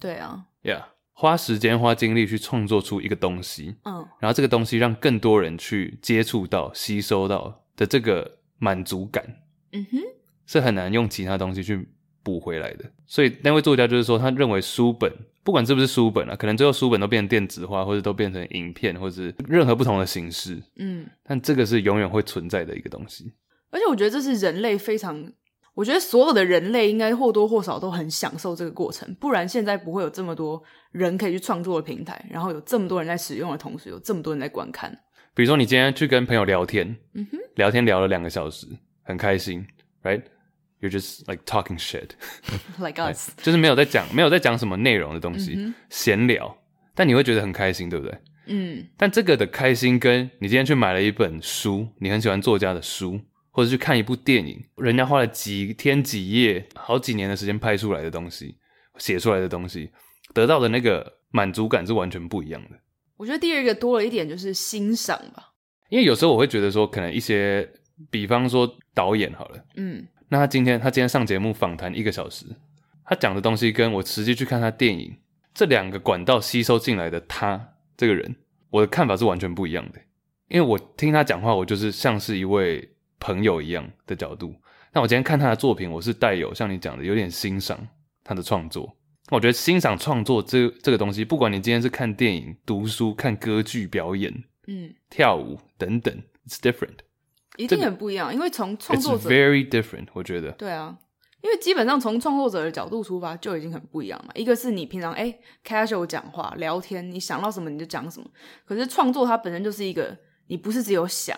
Speaker 2: 对啊
Speaker 1: ，Yeah。花时间、花精力去创作出一个东西，嗯，然后这个东西让更多人去接触到、吸收到的这个满足感，嗯哼，是很难用其他东西去补回来的。所以那位作家就是说，他认为书本不管是不是书本啊，可能最后书本都变成电子化，或者都变成影片，或者是任何不同的形式，嗯，但这个是永远会存在的一个东西。
Speaker 2: 而且我觉得这是人类非常。我觉得所有的人类应该或多或少都很享受这个过程，不然现在不会有这么多人可以去创作的平台，然后有这么多人在使用的同时，有这么多人在观看。
Speaker 1: 比如说，你今天去跟朋友聊天，嗯哼，聊天聊了两个小时，很开心，right？You're just like talking shit，like
Speaker 2: us，
Speaker 1: 就是没有在讲，没有在讲什么内容的东西，闲聊，但你会觉得很开心，对不对？嗯。但这个的开心，跟你今天去买了一本书，你很喜欢作家的书。或者去看一部电影，人家花了几天几夜、好几年的时间拍出来的东西，写出来的东西，得到的那个满足感是完全不一样的。
Speaker 2: 我觉得第二个多了一点就是欣赏吧，
Speaker 1: 因为有时候我会觉得说，可能一些，比方说导演好了，嗯，那他今天他今天上节目访谈一个小时，他讲的东西跟我实际去看他电影这两个管道吸收进来的他这个人，我的看法是完全不一样的。因为我听他讲话，我就是像是一位。朋友一样的角度，那我今天看他的作品，我是带有像你讲的有点欣赏他的创作。我觉得欣赏创作这这个东西，不管你今天是看电影、读书、看歌剧表演、嗯、跳舞等等，it's different，
Speaker 2: 一定很不一样。因为从创作者
Speaker 1: very different，我觉得。
Speaker 2: 对啊，因为基本上从创作者的角度出发就已经很不一样嘛。一个是你平常哎、欸、casual 讲话聊天，你想到什么你就讲什么。可是创作它本身就是一个，你不是只有想，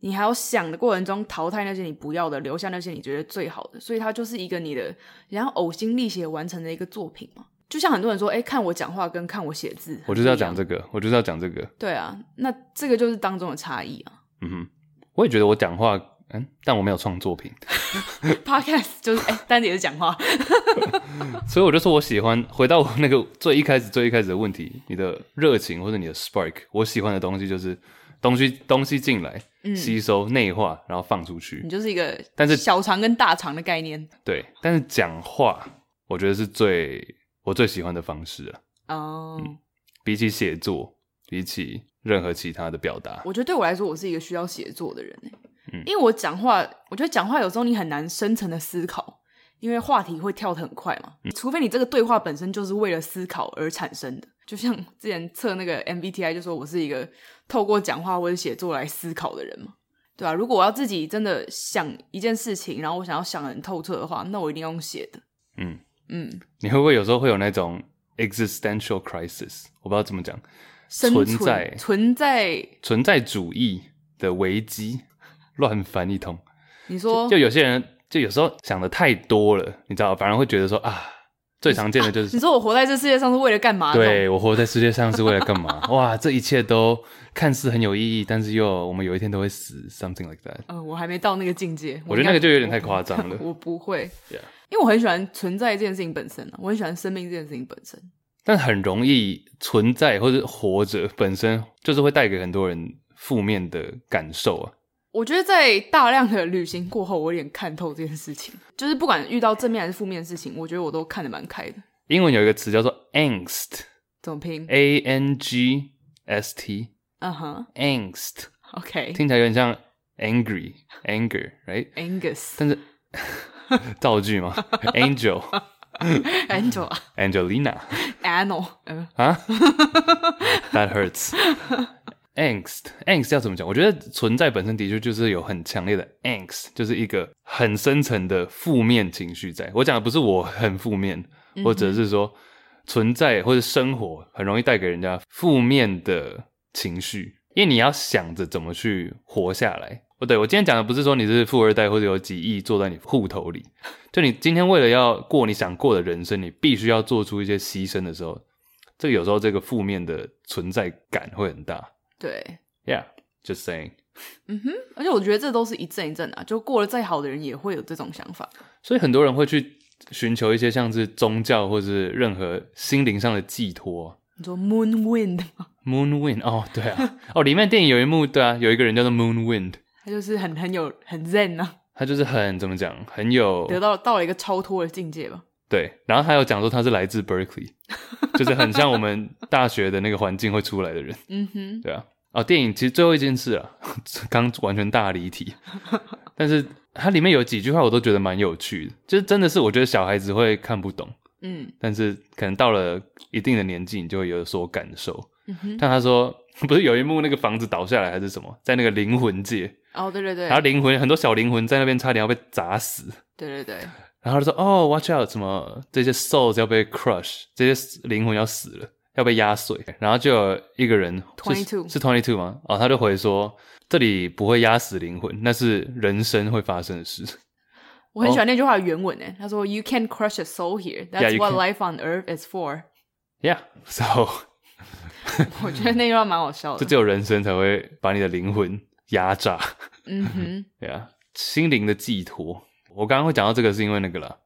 Speaker 2: 你还要想的过程中淘汰那些你不要的，留下那些你觉得最好的。所以它就是一个你的然后呕心沥血完成的一个作品嘛。就像很多人说，哎、欸，看我讲话跟看我写字，
Speaker 1: 我就是要讲 这个，我就是要讲这个。
Speaker 2: 对啊，那这个就是当中的差异啊。
Speaker 1: 嗯哼，我也觉得我讲话。嗯，但我没有创作品。
Speaker 2: Podcast 就是哎，单、欸、也是讲话，
Speaker 1: 所以我就说我喜欢回到我那个最一开始、最一开始的问题，你的热情或者你的 spark，我喜欢的东西就是东西东西进来、嗯、吸收、内化，然后放出去。
Speaker 2: 你就是一个，但是小肠跟大肠的概念。
Speaker 1: 对，但是讲话，我觉得是最我最喜欢的方式了。
Speaker 2: 哦、oh.
Speaker 1: 嗯，比起写作，比起任何其他的表达，
Speaker 2: 我觉得对我来说，我是一个需要写作的人。因为我讲话，我觉得讲话有时候你很难深层的思考，因为话题会跳得很快嘛。嗯、除非你这个对话本身就是为了思考而产生的，就像之前测那个 MBTI 就说我是一个透过讲话或者写作来思考的人嘛，对吧、啊？如果我要自己真的想一件事情，然后我想要想得很透彻的话，那我一定要用写的。
Speaker 1: 嗯嗯，你会不会有时候会有那种 existential crisis？我不知道怎么讲，
Speaker 2: 存
Speaker 1: 存在
Speaker 2: 存在
Speaker 1: 存在主义的危机。乱翻一通，
Speaker 2: 你说
Speaker 1: 就，就有些人就有时候想的太多了，你知道，反而会觉得说啊，最常见的就是、啊、
Speaker 2: 你说我活在这世界上是为了干嘛？
Speaker 1: 对，我活在世界上是为了干嘛？哇，这一切都看似很有意义，但是又我们有一天都会死，something like that。
Speaker 2: 嗯、呃，我还没到那个境界，
Speaker 1: 我觉得那个就有点太夸张了。
Speaker 2: 我不
Speaker 1: 会.
Speaker 2: 因为我很喜欢存在这件事情本身啊，我很喜欢生命这件事情本身，
Speaker 1: 但很容易存在或者活着本身就是会带给很多人负面的感受啊。
Speaker 2: 我觉得在大量的旅行过后，我有点看透这件事情。就是不管遇到正面还是负面的事情，我觉得我都看得蛮开的。
Speaker 1: 英文有一个词叫做 angst，
Speaker 2: 怎么拼
Speaker 1: ？A N G S T。
Speaker 2: 嗯哼
Speaker 1: ，angst。
Speaker 2: OK，
Speaker 1: 听起来有点像 angry，anger，right？Angus。但是 造句吗？
Speaker 2: Angel，Angel，Angelina，Anno，
Speaker 1: 啊？That hurts。Angst，angst 要怎么讲？我觉得存在本身的确就是有很强烈的 angst，就是一个很深层的负面情绪在。我讲的不是我很负面，或者是说存在或者生活很容易带给人家负面的情绪，因为你要想着怎么去活下来。不对，我今天讲的不是说你是富二代或者有几亿坐在你户头里，就你今天为了要过你想过的人生，你必须要做出一些牺牲的时候，这个有时候这个负面的存在感会很大。
Speaker 2: 对
Speaker 1: ，Yeah，just saying。
Speaker 2: 嗯哼，而且我觉得这都是一阵一阵啊，就过得再好的人也会有这种想法。
Speaker 1: 所以很多人会去寻求一些像是宗教或是任何心灵上的寄托。
Speaker 2: 你说 Moon Wind 吗
Speaker 1: ？Moon Wind，哦，对啊，哦，里面电影有一幕，对啊，有一个人叫做 Moon Wind，
Speaker 2: 他就是很很有很 Zen 啊，
Speaker 1: 他就是很怎么讲，很有
Speaker 2: 得到到了一个超脱的境界吧。
Speaker 1: 对，然后他有讲说他是来自 Berkeley，就是很像我们大学的那个环境会出来的人。
Speaker 2: 嗯哼，
Speaker 1: 对啊。哦，电影其实最后一件事啊，刚完全大离题，但是它里面有几句话我都觉得蛮有趣的，就是真的是我觉得小孩子会看不懂，
Speaker 2: 嗯，
Speaker 1: 但是可能到了一定的年纪，你就会有所感受。
Speaker 2: 嗯哼，
Speaker 1: 但他说不是有一幕那个房子倒下来还是什么，在那个灵魂界，
Speaker 2: 哦，对对对，
Speaker 1: 然后灵魂很多小灵魂在那边差点要被砸死，
Speaker 2: 对对对，
Speaker 1: 然后他说哦，watch out，什么这些 souls 要被 crush，这些灵魂要死了。要被压碎，然后就有一个人
Speaker 2: ，twenty two
Speaker 1: 是 twenty two 吗？哦，他就回说这里不会压死灵魂，那是人生会发生的事。
Speaker 2: 我很喜欢那句话的原文诶，他说 You can't crush a soul here. That's what life on earth is for.
Speaker 1: Yeah, so
Speaker 2: 我觉得那句话蛮好笑的。
Speaker 1: 就只有人生才会把你的灵魂压榨。
Speaker 2: 嗯哼，
Speaker 1: 对啊，心灵的寄托。我刚刚会讲到这个是因为那个啦。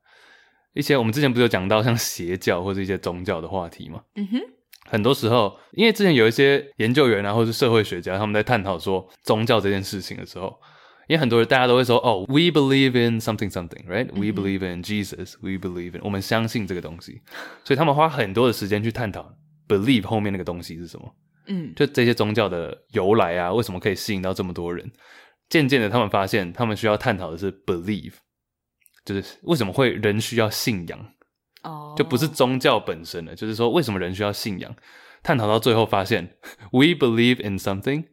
Speaker 1: 一些我们之前不是有讲到像邪教或者一些宗教的话题吗？
Speaker 2: 嗯哼，
Speaker 1: 很多时候，因为之前有一些研究员啊，或者是社会学家，他们在探讨说宗教这件事情的时候，因为很多人大家都会说，哦，we believe in something something，right？We believe in Jesus，we believe in，我们相信这个东西，所以他们花很多的时间去探讨 believe 后面那个东西是什么。
Speaker 2: 嗯，
Speaker 1: 就这些宗教的由来啊，为什么可以吸引到这么多人？渐渐的，他们发现他们需要探讨的是 believe。就是为什么会人需要信仰？
Speaker 2: 哦，oh.
Speaker 1: 就不是宗教本身了。就是说，为什么人需要信仰？探讨到最后发现，we believe in something。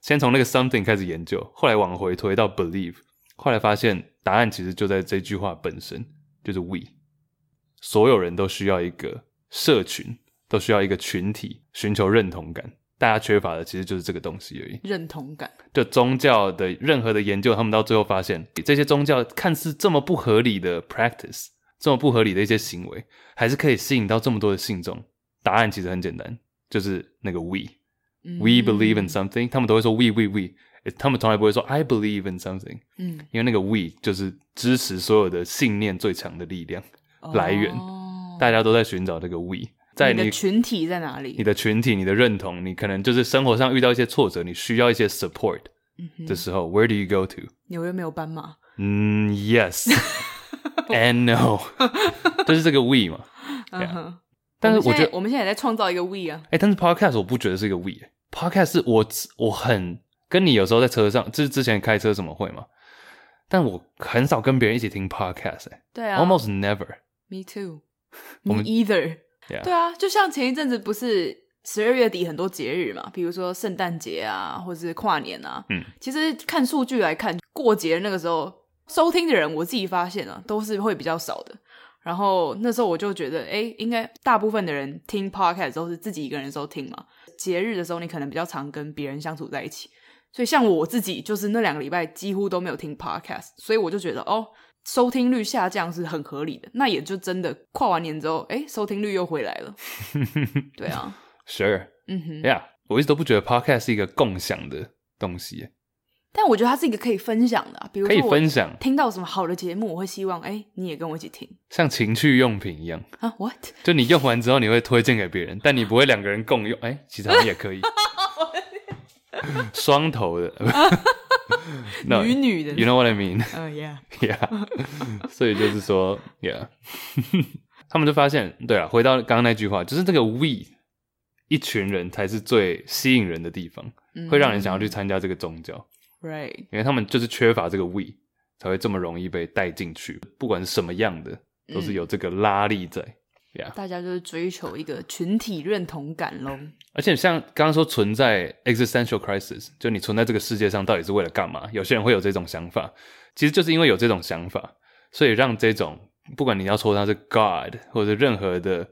Speaker 1: 先从那个 something 开始研究，后来往回推到 believe，后来发现答案其实就在这句话本身。就是 we，所有人都需要一个社群，都需要一个群体，寻求认同感。大家缺乏的其实就是这个东西而已。
Speaker 2: 认同感。
Speaker 1: 就宗教的任何的研究，他们到最后发现，这些宗教看似这么不合理的 practice，这么不合理的一些行为，还是可以吸引到这么多的信众。答案其实很简单，就是那个 we。Mm -hmm. We believe in something，他们都会说 we we we，他们从来不会说 I believe in something。嗯，因为那个 we 就是支持所有的信念最强的力量来源。Oh. 大家都在寻找这个 we，在你，
Speaker 2: 你的群体在哪里？
Speaker 1: 你的群体，你的认同，你可能就是生活上遇到一些挫折，你需要一些 support 的时候、mm -hmm.，Where do you go to？
Speaker 2: 纽约没有斑马。
Speaker 1: 嗯、mm,，Yes and no，就是这个 we 嘛。嗯、uh。但是我觉得
Speaker 2: 我们现在也在创造一个 we 啊，
Speaker 1: 哎、欸，但是 podcast 我不觉得是一个 we，podcast 是我我很跟你有时候在车上，就是之前开车怎么会嘛，但我很少跟别人一起听 podcast，哎，
Speaker 2: 对啊
Speaker 1: ，almost never，me
Speaker 2: too。我们 either. 对啊，就像前一阵子不是十二月底很多节日嘛，比如说圣诞节啊，或者是跨年啊，嗯，其实看数据来看，过节那个时候收听的人，我自己发现啊，都是会比较少的。然后那时候我就觉得，哎，应该大部分的人听 podcast 都是自己一个人的时候听嘛。节日的时候，你可能比较常跟别人相处在一起。所以像我自己，就是那两个礼拜几乎都没有听 podcast，所以我就觉得，哦，收听率下降是很合理的。那也就真的跨完年之后，哎，收听率又回来了。对啊
Speaker 1: ，Sure，嗯哼，Yeah，我一直都不觉得 podcast 是一个共享的东西。
Speaker 2: 但我觉得它是一个可以分享的、啊，比如说
Speaker 1: 可以分享，
Speaker 2: 听到什么好的节目，我会希望哎，你也跟我一起听，
Speaker 1: 像情趣用品一样
Speaker 2: 啊？What？
Speaker 1: 就你用完之后，你会推荐给别人，但你不会两个人共用。哎，其实好像也可以，双头的，
Speaker 2: 女女的
Speaker 1: ，You know what I mean？
Speaker 2: 嗯、
Speaker 1: uh,，Yeah，Yeah。所以就是说，Yeah，他们就发现，对啊，回到刚刚那句话，就是这个 We，一群人才是最吸引人的地方，嗯、会让人想要去参加这个宗教。
Speaker 2: Right，
Speaker 1: 因为他们就是缺乏这个 we，才会这么容易被带进去。不管是什么样的，都是有这个拉力在。Yeah.
Speaker 2: 大家就是追求一个群体认同感咯。
Speaker 1: 而且像刚刚说存在 existential crisis，就你存在这个世界上到底是为了干嘛？有些人会有这种想法，其实就是因为有这种想法，所以让这种不管你要说他是 God，或者任何的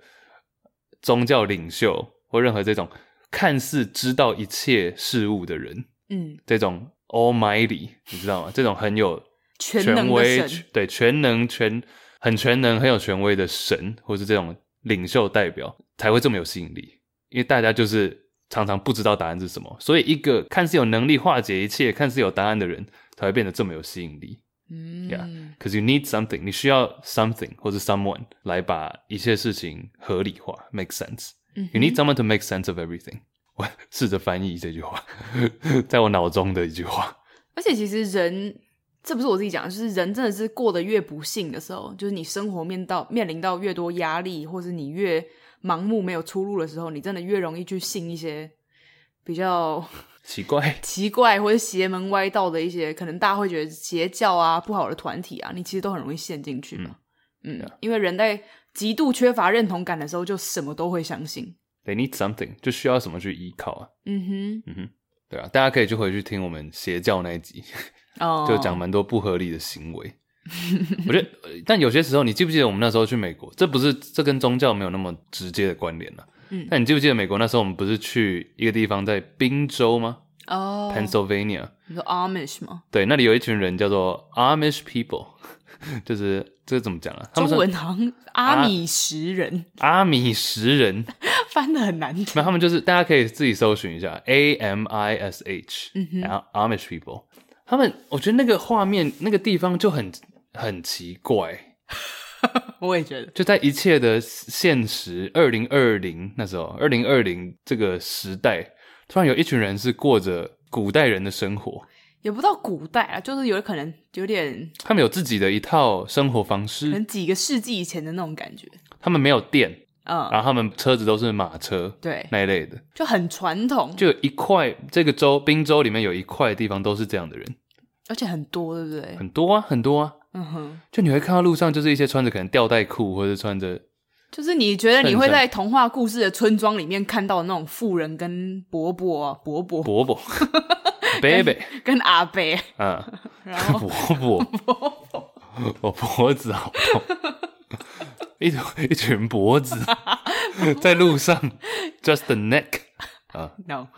Speaker 1: 宗教领袖，或任何这种看似知道一切事物的人，嗯，这种。Almighty，你知道吗？这种很有权威，对，全能、全很全能、很有权威的神，或是这种领袖代表，才会这么有吸引力。因为大家就是常常不知道答案是什么，所以一个看似有能力化解一切、看似有答案的人，才会变得这么有吸引力。嗯，Yeah，because you need something，你需要 something 或者 someone 来把一切事情合理化，make sense。嗯，You need someone to make sense of everything。我试着翻译这句话，在我脑中的一句话。
Speaker 2: 而且其实人，这不是我自己讲的，就是人真的是过得越不幸的时候，就是你生活面到面临到越多压力，或是你越盲目没有出路的时候，你真的越容易去信一些比较
Speaker 1: 奇怪、
Speaker 2: 奇怪或者邪门歪道的一些，可能大家会觉得邪教啊、不好的团体啊，你其实都很容易陷进去嘛。嗯，嗯，因为人在极度缺乏认同感的时候，就什么都会相信。
Speaker 1: They need something，就需要什么去依靠啊？
Speaker 2: 嗯哼，
Speaker 1: 嗯哼，对啊，大家可以就回去听我们邪教那一集，oh. 就讲蛮多不合理的行为。我觉得，但有些时候，你记不记得我们那时候去美国？这不是这跟宗教没有那么直接的关联了。嗯，但你记不记得美国那时候我们不是去一个地方在宾州吗？哦、oh.，Pennsylvania，
Speaker 2: 你说 Amish 吗？
Speaker 1: 对，那里有一群人叫做 Amish people。就是这个怎么讲啊？
Speaker 2: 中文行阿米什人，
Speaker 1: 阿米什人
Speaker 2: 翻得很难听。
Speaker 1: 那他们就是大家可以自己搜寻一下 A M I S H，然后 Amish people。他们我觉得那个画面那个地方就很很奇怪。
Speaker 2: 我也觉得，
Speaker 1: 就在一切的现实，二零二零那时候，二零二零这个时代，突然有一群人是过着古代人的生活。
Speaker 2: 也不到古代啊，就是有可能有点，
Speaker 1: 他们有自己的一套生活方式，
Speaker 2: 可能几个世纪以前的那种感觉。
Speaker 1: 他们没有电，嗯，然后他们车子都是马车，
Speaker 2: 对，
Speaker 1: 那一类的，
Speaker 2: 就很传统。
Speaker 1: 就有一块这个州，宾州里面有一块地方都是这样的人，
Speaker 2: 而且很多，对不对？
Speaker 1: 很多啊，很多啊，嗯哼。就你会看到路上就是一些穿着可能吊带裤，或者穿着，
Speaker 2: 就是你觉得你会在童话故事的村庄里面看到的那种富人跟伯伯啊，伯伯，
Speaker 1: 伯伯。伯伯。
Speaker 2: 跟阿伯，
Speaker 1: 嗯，然后 伯伯，伯伯，我脖子好痛。一 一群脖子 在路上，just the neck 啊、
Speaker 2: uh.，no。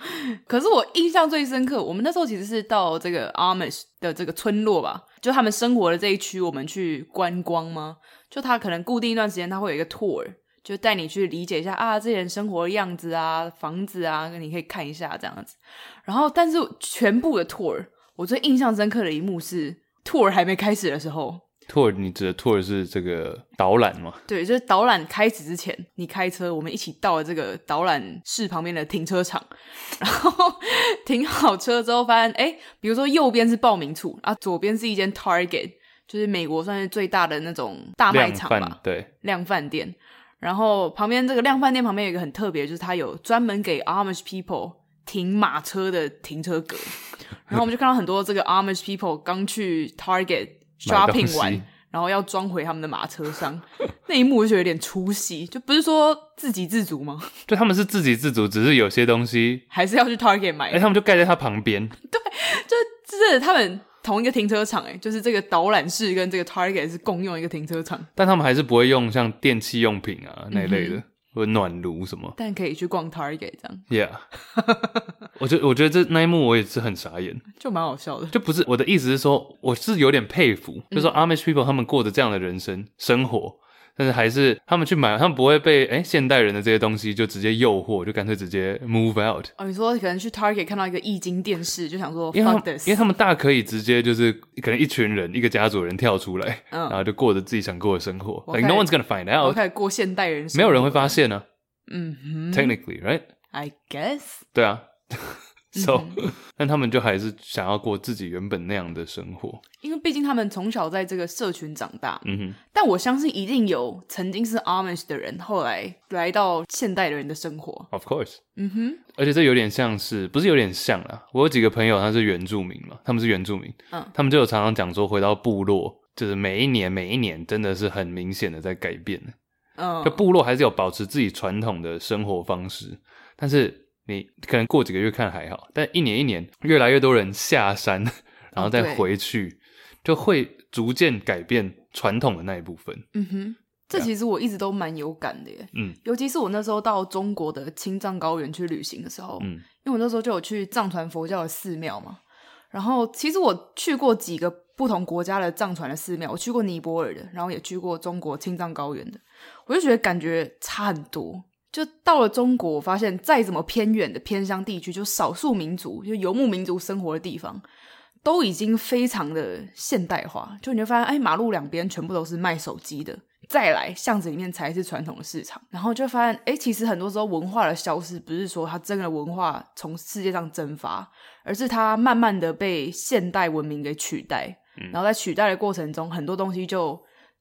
Speaker 2: 可是我印象最深刻，我们那时候其实是到这个 Amish 的这个村落吧，就他们生活的这一区，我们去观光吗？就他可能固定一段时间，他会有一个 tour，就带你去理解一下啊，这些人生活的样子啊，房子啊，你可以看一下这样子。然后，但是全部的 tour，我最印象深刻的一幕是 tour 还没开始的时候。
Speaker 1: tour，你指的 tour 是这个导览吗？
Speaker 2: 对，就是导览开始之前，你开车，我们一起到了这个导览室旁边的停车场，然后 停好车之后，发现哎，比如说右边是报名处啊，左边是一间 Target。就是美国算是最大的那种大卖场吧，
Speaker 1: 对，量
Speaker 2: 贩店。然后旁边这个量贩店旁边有一个很特别，就是它有专门给 Amish people 停马车的停车格。然后我们就看到很多这个 Amish people 刚去 Target shopping 完，然后要装回他们的马车上。那一幕我就觉得有点出戏，就不是说自给自足吗？
Speaker 1: 对，他们是自给自足，只是有些东西
Speaker 2: 还是要去 Target 买。
Speaker 1: 哎，他们就盖在他旁边。
Speaker 2: 对，就就是他们。同一个停车场，哎，就是这个导览室跟这个 Target 是共用一个停车场，
Speaker 1: 但他们还是不会用像电器用品啊那一类的，嗯、或者暖炉什么，
Speaker 2: 但可以去逛 Target 这样。
Speaker 1: Yeah，我觉得我觉得这那一幕我也是很傻眼，
Speaker 2: 就蛮好笑的。
Speaker 1: 就不是我的意思是说，我是有点佩服，嗯、就是说 Amish people 他们过着这样的人生生活。但是还是他们去买，他们不会被诶、欸、现代人的这些东西就直接诱惑，就干脆直接 move out。
Speaker 2: 哦，你说可能去 Target 看到一个液晶电视，就想说
Speaker 1: 因为他们，因为他们大可以直接就是可能一群人一个家族人跳出来，嗯，然后就过着自己想过的生活。Like no one's gonna find out。
Speaker 2: 我开始过现代人生活，
Speaker 1: 没有人会发现呢、啊。
Speaker 2: 嗯哼
Speaker 1: ，Technically, right?
Speaker 2: I guess。
Speaker 1: 对啊。So，、嗯、但他们就还是想要过自己原本那样的生活，
Speaker 2: 因为毕竟他们从小在这个社群长大。
Speaker 1: 嗯哼，
Speaker 2: 但我相信一定有曾经是 Amish 的人，后来来到现代的人的生活。
Speaker 1: Of course，
Speaker 2: 嗯哼，
Speaker 1: 而且这有点像是，不是有点像啊？我有几个朋友他是原住民嘛，他们是原住民，
Speaker 2: 嗯，
Speaker 1: 他们就有常常讲说，回到部落，就是每一年每一年真的是很明显的在改变。
Speaker 2: 嗯，
Speaker 1: 就部落还是有保持自己传统的生活方式，但是。你可能过几个月看还好，但一年一年，越来越多人下山，然后再回去，哦、就会逐渐改变传统的那一部分。
Speaker 2: 嗯哼，这其实我一直都蛮有感的耶。
Speaker 1: 嗯，
Speaker 2: 尤其是我那时候到中国的青藏高原去旅行的时候，
Speaker 1: 嗯，
Speaker 2: 因为我那时候就有去藏传佛教的寺庙嘛，然后其实我去过几个不同国家的藏传的寺庙，我去过尼泊尔的，然后也去过中国青藏高原的，我就觉得感觉差很多。就到了中国，我发现再怎么偏远的偏乡地区，就少数民族、就游牧民族生活的地方，都已经非常的现代化。就你会发现，哎，马路两边全部都是卖手机的，再来巷子里面才是传统的市场。然后就发现，哎，其实很多时候文化的消失，不是说它真的文化从世界上蒸发，而是它慢慢的被现代文明给取代。然后在取代的过程中，很多东西就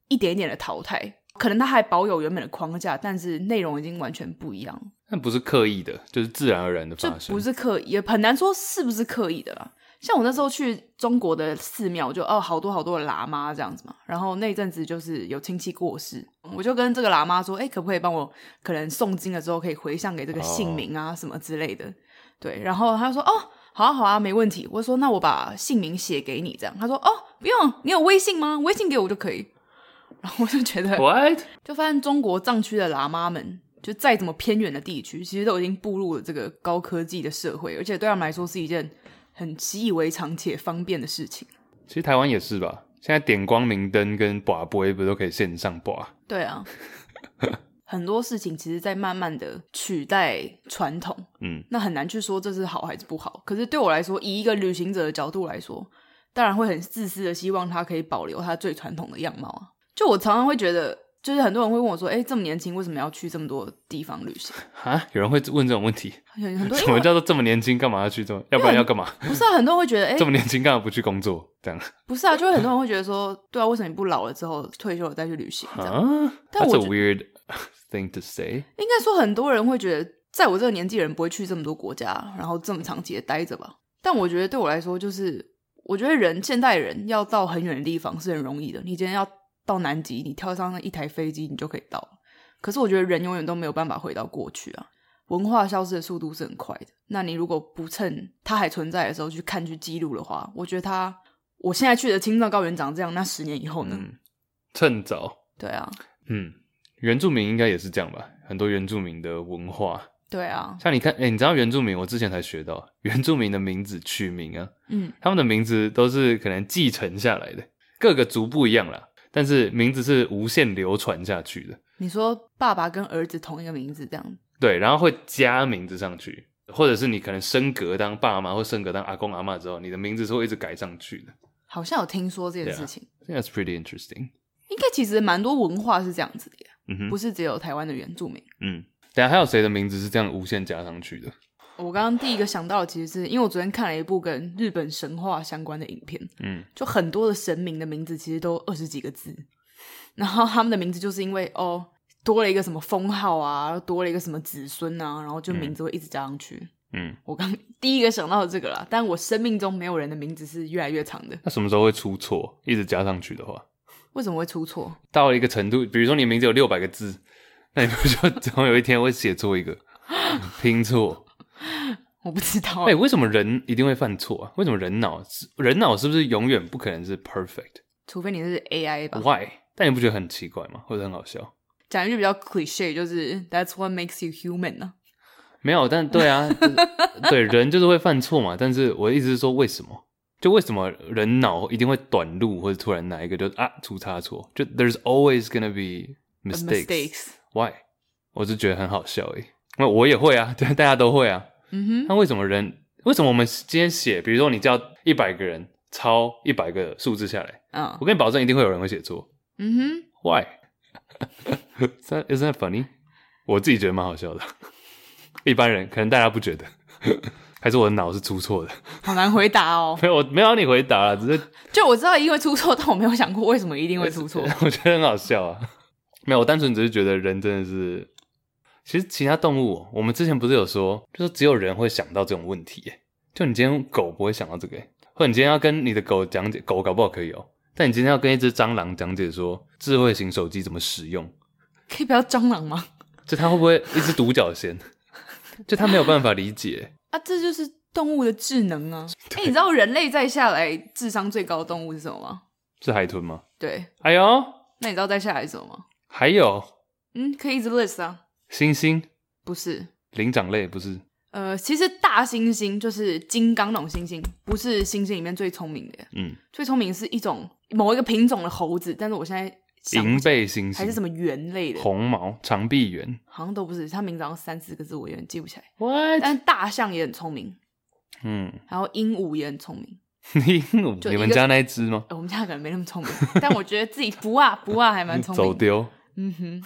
Speaker 2: 一点一点的淘汰。可能它还保有原本的框架，但是内容已经完全不一样。
Speaker 1: 那不是刻意的，就是自然而然的发生。
Speaker 2: 不是刻意，也很难说是不是刻意的啦。像我那时候去中国的寺庙，就哦，好多好多的喇嘛这样子嘛。然后那阵子就是有亲戚过世，我就跟这个喇嘛说：“哎，可不可以帮我？可能诵经了之后可以回向给这个姓名啊什么之类的。”对，然后他说：“哦，好啊好啊，没问题。”我说：“那我把姓名写给你。”这样他说：“哦，不用，你有微信吗？微信给我就可以。”然后我就觉得
Speaker 1: ，What？
Speaker 2: 就发现中国藏区的喇嘛们，就再怎么偏远的地区，其实都已经步入了这个高科技的社会，而且对他们来说是一件很习以为常且方便的事情。
Speaker 1: 其实台湾也是吧，现在点光明灯跟拔杯不都可以线上拔？
Speaker 2: 对啊，很多事情其实在慢慢的取代传统。
Speaker 1: 嗯，
Speaker 2: 那很难去说这是好还是不好。可是对我来说，以一个旅行者的角度来说，当然会很自私的希望他可以保留他最传统的样貌啊。就我常常会觉得，就是很多人会问我说：“哎，这么年轻，为什么要去这么多地方旅行？”
Speaker 1: 啊，有人会问这种问题？
Speaker 2: 很多，
Speaker 1: 什么叫做这么年轻，干嘛要去这么？要不然要干嘛？
Speaker 2: 不是啊，很多人会觉得，哎，
Speaker 1: 这么年轻干嘛不去工作？这样
Speaker 2: 不是啊，就会很多人会觉得说，对啊，为什么你不老了之后退休了再去旅行？这样
Speaker 1: 啊，
Speaker 2: 但我
Speaker 1: That's a weird thing to say。
Speaker 2: 应该说，很多人会觉得，在我这个年纪的人不会去这么多国家，然后这么长期的待着吧。但我觉得对我来说，就是我觉得人现代人要到很远的地方是很容易的。你今天要。到南极，你跳上那一台飞机，你就可以到。可是我觉得人永远都没有办法回到过去啊，文化消失的速度是很快的。那你如果不趁它还存在的时候去看、去记录的话，我觉得它，我现在去的青藏高原长这样，那十年以后呢？
Speaker 1: 嗯，趁早。
Speaker 2: 对啊，
Speaker 1: 嗯，原住民应该也是这样吧？很多原住民的文化。
Speaker 2: 对啊，
Speaker 1: 像你看，哎、欸，你知道原住民？我之前才学到，原住民的名字取名啊，
Speaker 2: 嗯，
Speaker 1: 他们的名字都是可能继承下来的，各个族不一样啦，但是名字是无限流传下去的。
Speaker 2: 你说爸爸跟儿子同一个名字这样？
Speaker 1: 对，然后会加名字上去，或者是你可能升格当爸妈，或升格当阿公阿嬷之后，你的名字是会一直改上去的。
Speaker 2: 好像有听说这件事情。
Speaker 1: Yeah, that's pretty interesting。
Speaker 2: 应该其实蛮多文化是这样子的，
Speaker 1: 嗯哼，
Speaker 2: 不是只有台湾的原住民。
Speaker 1: 嗯。等下还有谁的名字是这样无限加上去的？
Speaker 2: 我刚刚第一个想到的，其实是因为我昨天看了一部跟日本神话相关的影片，
Speaker 1: 嗯，就
Speaker 2: 很多的神明的名字其实都二十几个字，然后他们的名字就是因为哦多了一个什么封号啊，多了一个什么子孙啊，然后就名字会一直加上去。
Speaker 1: 嗯，
Speaker 2: 我刚第一个想到的这个啦，但我生命中没有人的名字是越来越长的。
Speaker 1: 那什么时候会出错？一直加上去的话，
Speaker 2: 为什么会出错？
Speaker 1: 到了一个程度，比如说你名字有六百个字。那你不就 总有一天会写错一个，拼错？
Speaker 2: 我不知道。
Speaker 1: 哎、欸，为什么人一定会犯错啊？为什么人脑人脑是不是永远不可能是 perfect？
Speaker 2: 除非你是 AI 吧
Speaker 1: ？Why？但你不觉得很奇怪吗？或者很好笑？
Speaker 2: 讲一句比较 cliche，就是 That's what makes you human 呢、啊？
Speaker 1: 没有，但对啊，对人就是会犯错嘛。但是我的意思是说，为什么？就为什么人脑一定会短路，或者突然哪一个就啊出差错？就 There's always gonna be mistakes。
Speaker 2: mistakes
Speaker 1: Why？我是觉得很好笑诶，因为我也会啊，对，大家都会啊。
Speaker 2: 嗯哼。
Speaker 1: 那为什么人？为什么我们今天写？比如说你叫一百个人抄一百个数字下来，
Speaker 2: 嗯，
Speaker 1: 我跟你保证，一定会有人会写错。
Speaker 2: 嗯哼。
Speaker 1: Why？Isn't that funny？我自己觉得蛮好笑的。一般人可能大家不觉得，还是我的脑是出错的？
Speaker 2: 好难回答哦。
Speaker 1: 没有，我没有让你回答了，只是
Speaker 2: 就我知道一定会出错，但我没有想过为什么一定会出错。
Speaker 1: 我觉得很好笑啊。没有，我单纯只是觉得人真的是，其实其他动物，我们之前不是有说，就是只有人会想到这种问题，就你今天狗不会想到这个，或者你今天要跟你的狗讲解，狗搞不好可以哦，但你今天要跟一只蟑螂讲解说智慧型手机怎么使用，
Speaker 2: 可以不要蟑螂吗？
Speaker 1: 就它会不会一只独角仙？就它没有办法理解
Speaker 2: 啊，这就是动物的智能啊！哎，你知道人类再下来智商最高的动物是什么吗？
Speaker 1: 是海豚吗？
Speaker 2: 对。
Speaker 1: 哎呦，
Speaker 2: 那你知道再下来是什么吗？
Speaker 1: 还有，
Speaker 2: 嗯，可以一直 list 啊。
Speaker 1: 猩猩
Speaker 2: 不是，
Speaker 1: 灵长类不是。
Speaker 2: 呃，其实大猩猩就是金刚那种猩猩，不是猩猩里面最聪明的。
Speaker 1: 嗯，
Speaker 2: 最聪明是一种某一个品种的猴子，但是我现在
Speaker 1: 银背猩猩
Speaker 2: 还是什么猿类的，
Speaker 1: 红毛长臂猿，
Speaker 2: 好像都不是。它名字好像三四个字，我有点记不起来。
Speaker 1: What？
Speaker 2: 但大象也很聪明，
Speaker 1: 嗯，
Speaker 2: 然后鹦鹉也很聪明。
Speaker 1: 鹦鹉，你们家那一只吗？
Speaker 2: 我们家可能没那么聪明，但我觉得自己不啊不啊还蛮聪明。
Speaker 1: 走丢。
Speaker 2: 嗯哼，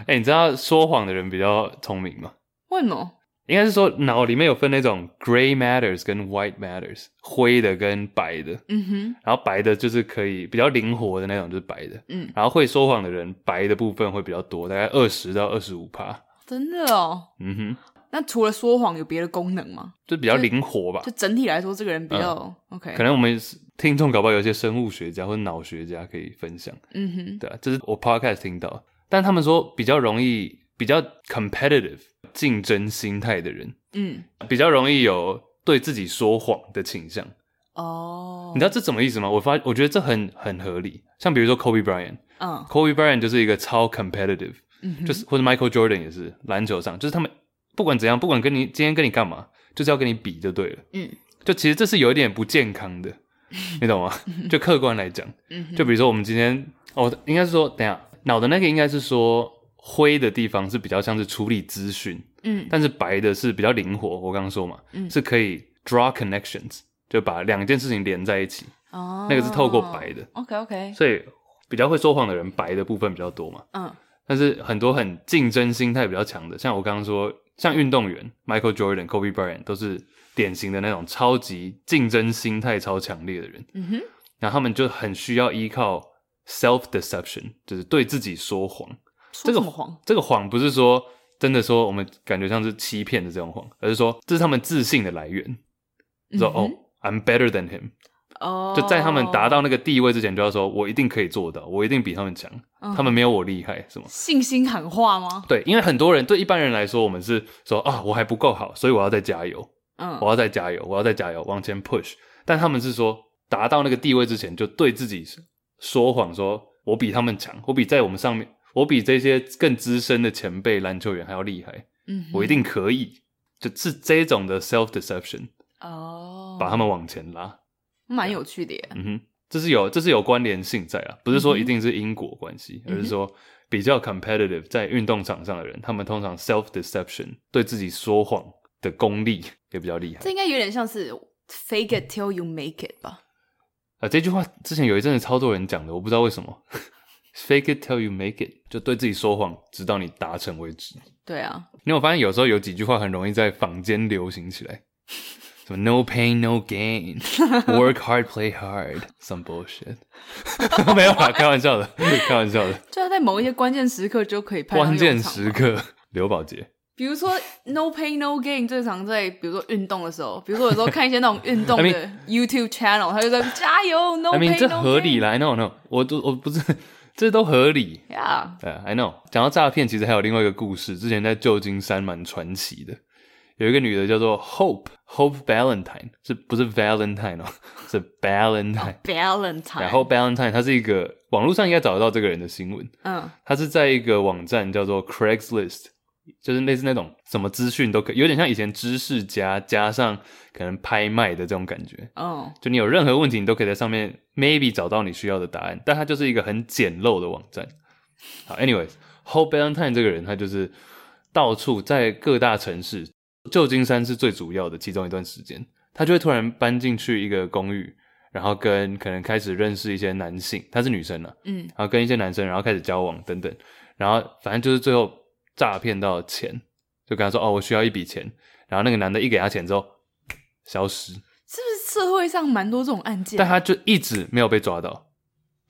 Speaker 1: 哎、欸，你知道说谎的人比较聪明吗？
Speaker 2: 为什么？
Speaker 1: 应该是说脑里面有分那种 gray matters 跟 white matters，灰的跟白的。
Speaker 2: 嗯哼，
Speaker 1: 然后白的就是可以比较灵活的那种，就是白的。
Speaker 2: 嗯，
Speaker 1: 然后会说谎的人，白的部分会比较多，大概二十到二十五趴。
Speaker 2: 真的哦。
Speaker 1: 嗯哼。
Speaker 2: 那除了说谎，有别的功能吗？
Speaker 1: 就比较灵活吧。
Speaker 2: 就，就整体来说，这个人比较、嗯、OK。
Speaker 1: 可能我们听众搞不好有一些生物学家或者脑学家可以分享。
Speaker 2: 嗯哼，
Speaker 1: 对啊，这是我 podcast 听到，但他们说比较容易，比较 competitive 竞争心态的人，
Speaker 2: 嗯，
Speaker 1: 比较容易有对自己说谎的倾向。
Speaker 2: 哦，
Speaker 1: 你知道这什么意思吗？我发，我觉得这很很合理。像比如说 Kobe Bryant，
Speaker 2: 嗯
Speaker 1: ，Kobe Bryant 就是一个超 competitive，
Speaker 2: 嗯，
Speaker 1: 就是或者 Michael Jordan 也是篮球上，就是他们。不管怎样，不管跟你今天跟你干嘛，就是要跟你比就对了。
Speaker 2: 嗯，
Speaker 1: 就其实这是有一点不健康的，你懂吗？就客观来讲，
Speaker 2: 嗯，
Speaker 1: 就比如说我们今天哦，应该是说，等下脑的那个应该是说灰的地方是比较像是处理资讯，
Speaker 2: 嗯，
Speaker 1: 但是白的是比较灵活。我刚刚说嘛，
Speaker 2: 嗯，
Speaker 1: 是可以 draw connections，就把两件事情连在一起。
Speaker 2: 哦，
Speaker 1: 那个是透过白的。
Speaker 2: OK OK，
Speaker 1: 所以比较会说谎的人，白的部分比较多嘛。
Speaker 2: 嗯，
Speaker 1: 但是很多很竞争心态比较强的，像我刚刚说。像运动员 Michael Jordan、Kobe Bryant 都是典型的那种超级竞争心态超强烈的人。
Speaker 2: 嗯哼，
Speaker 1: 然后他们就很需要依靠 self deception，就是对自己说谎。
Speaker 2: 说什么谎？
Speaker 1: 这个谎不是说真的说我们感觉像是欺骗的这种谎，而是说这是他们自信的来源。说、嗯、哦，I'm better than him。
Speaker 2: 哦，
Speaker 1: 就在他们达到那个地位之前，就要说我一定可以做到，我一定比他们强，嗯、他们没有我厉害，是吗？
Speaker 2: 信心喊话吗？
Speaker 1: 对，因为很多人对一般人来说，我们是说啊，我还不够好，所以我要再加油，
Speaker 2: 嗯，
Speaker 1: 我要再加油，我要再加油，往前 push。但他们是说，达到那个地位之前，就对自己说谎，说我比他们强，我比在我们上面，我比这些更资深的前辈篮球员还要厉害，嗯，我一定可以，就是这种的 self deception 哦，把他们往前拉，
Speaker 2: 蛮有趣的耶，
Speaker 1: 嗯哼，这是有这是有关联性在啊，不是说一定是因果关系，嗯、而是说比较 competitive 在运动场上的人，他们通常 self deception 对自己说谎的功力也比较厉害，
Speaker 2: 这应该有点像是 fake it till you make it 吧？
Speaker 1: 啊，这句话之前有一阵子超多人讲的，我不知道为什么。Fake it till you make it，就对自己说谎，直到你达成为止。
Speaker 2: 对啊，
Speaker 1: 因为我发现有时候有几句话很容易在坊间流行起来，什么 No pain no gain，Work hard play hard，some bullshit。没有啦，开玩笑的，开玩笑的。
Speaker 2: 就要在某一些关键时刻就可以拍。
Speaker 1: 关键时刻，刘宝杰。
Speaker 2: 比如说 No pain no gain，最常在比如说运动的时候，比如说有时候看一些那种运动的 YouTube channel，他就在加油 No pain no gain。
Speaker 1: 这合理来 No no，我都我不是。这都合理 yeah.，I know。讲到诈骗，其实还有另外一个故事，之前在旧金山蛮传奇的。有一个女的叫做 Hope，Hope Valentine，是不是 Valentine 哦？是 Ballantyne，Ballantyne。然后 Ballantyne，她是一个网络上应该找得到这个人的新闻。嗯，她是在一个网站叫做 Craigslist。就是类似那种什么资讯都可以，有点像以前知识家加上可能拍卖的这种感觉。哦、oh.，就你有任何问题，你都可以在上面 maybe 找到你需要的答案。但它就是一个很简陋的网站。好，anyways，Hope Ballantyne 这个人他就是到处在各大城市，旧金山是最主要的其中一段时间，他就会突然搬进去一个公寓，然后跟可能开始认识一些男性，她是女生了，嗯，然后跟一些男生，然后开始交往等等，然后反正就是最后。诈骗到钱，就跟他说：“哦，我需要一笔钱。”然后那个男的一给他钱之后，消失。是
Speaker 2: 不是社会上蛮多这种案件？
Speaker 1: 但他就一直没有被抓到，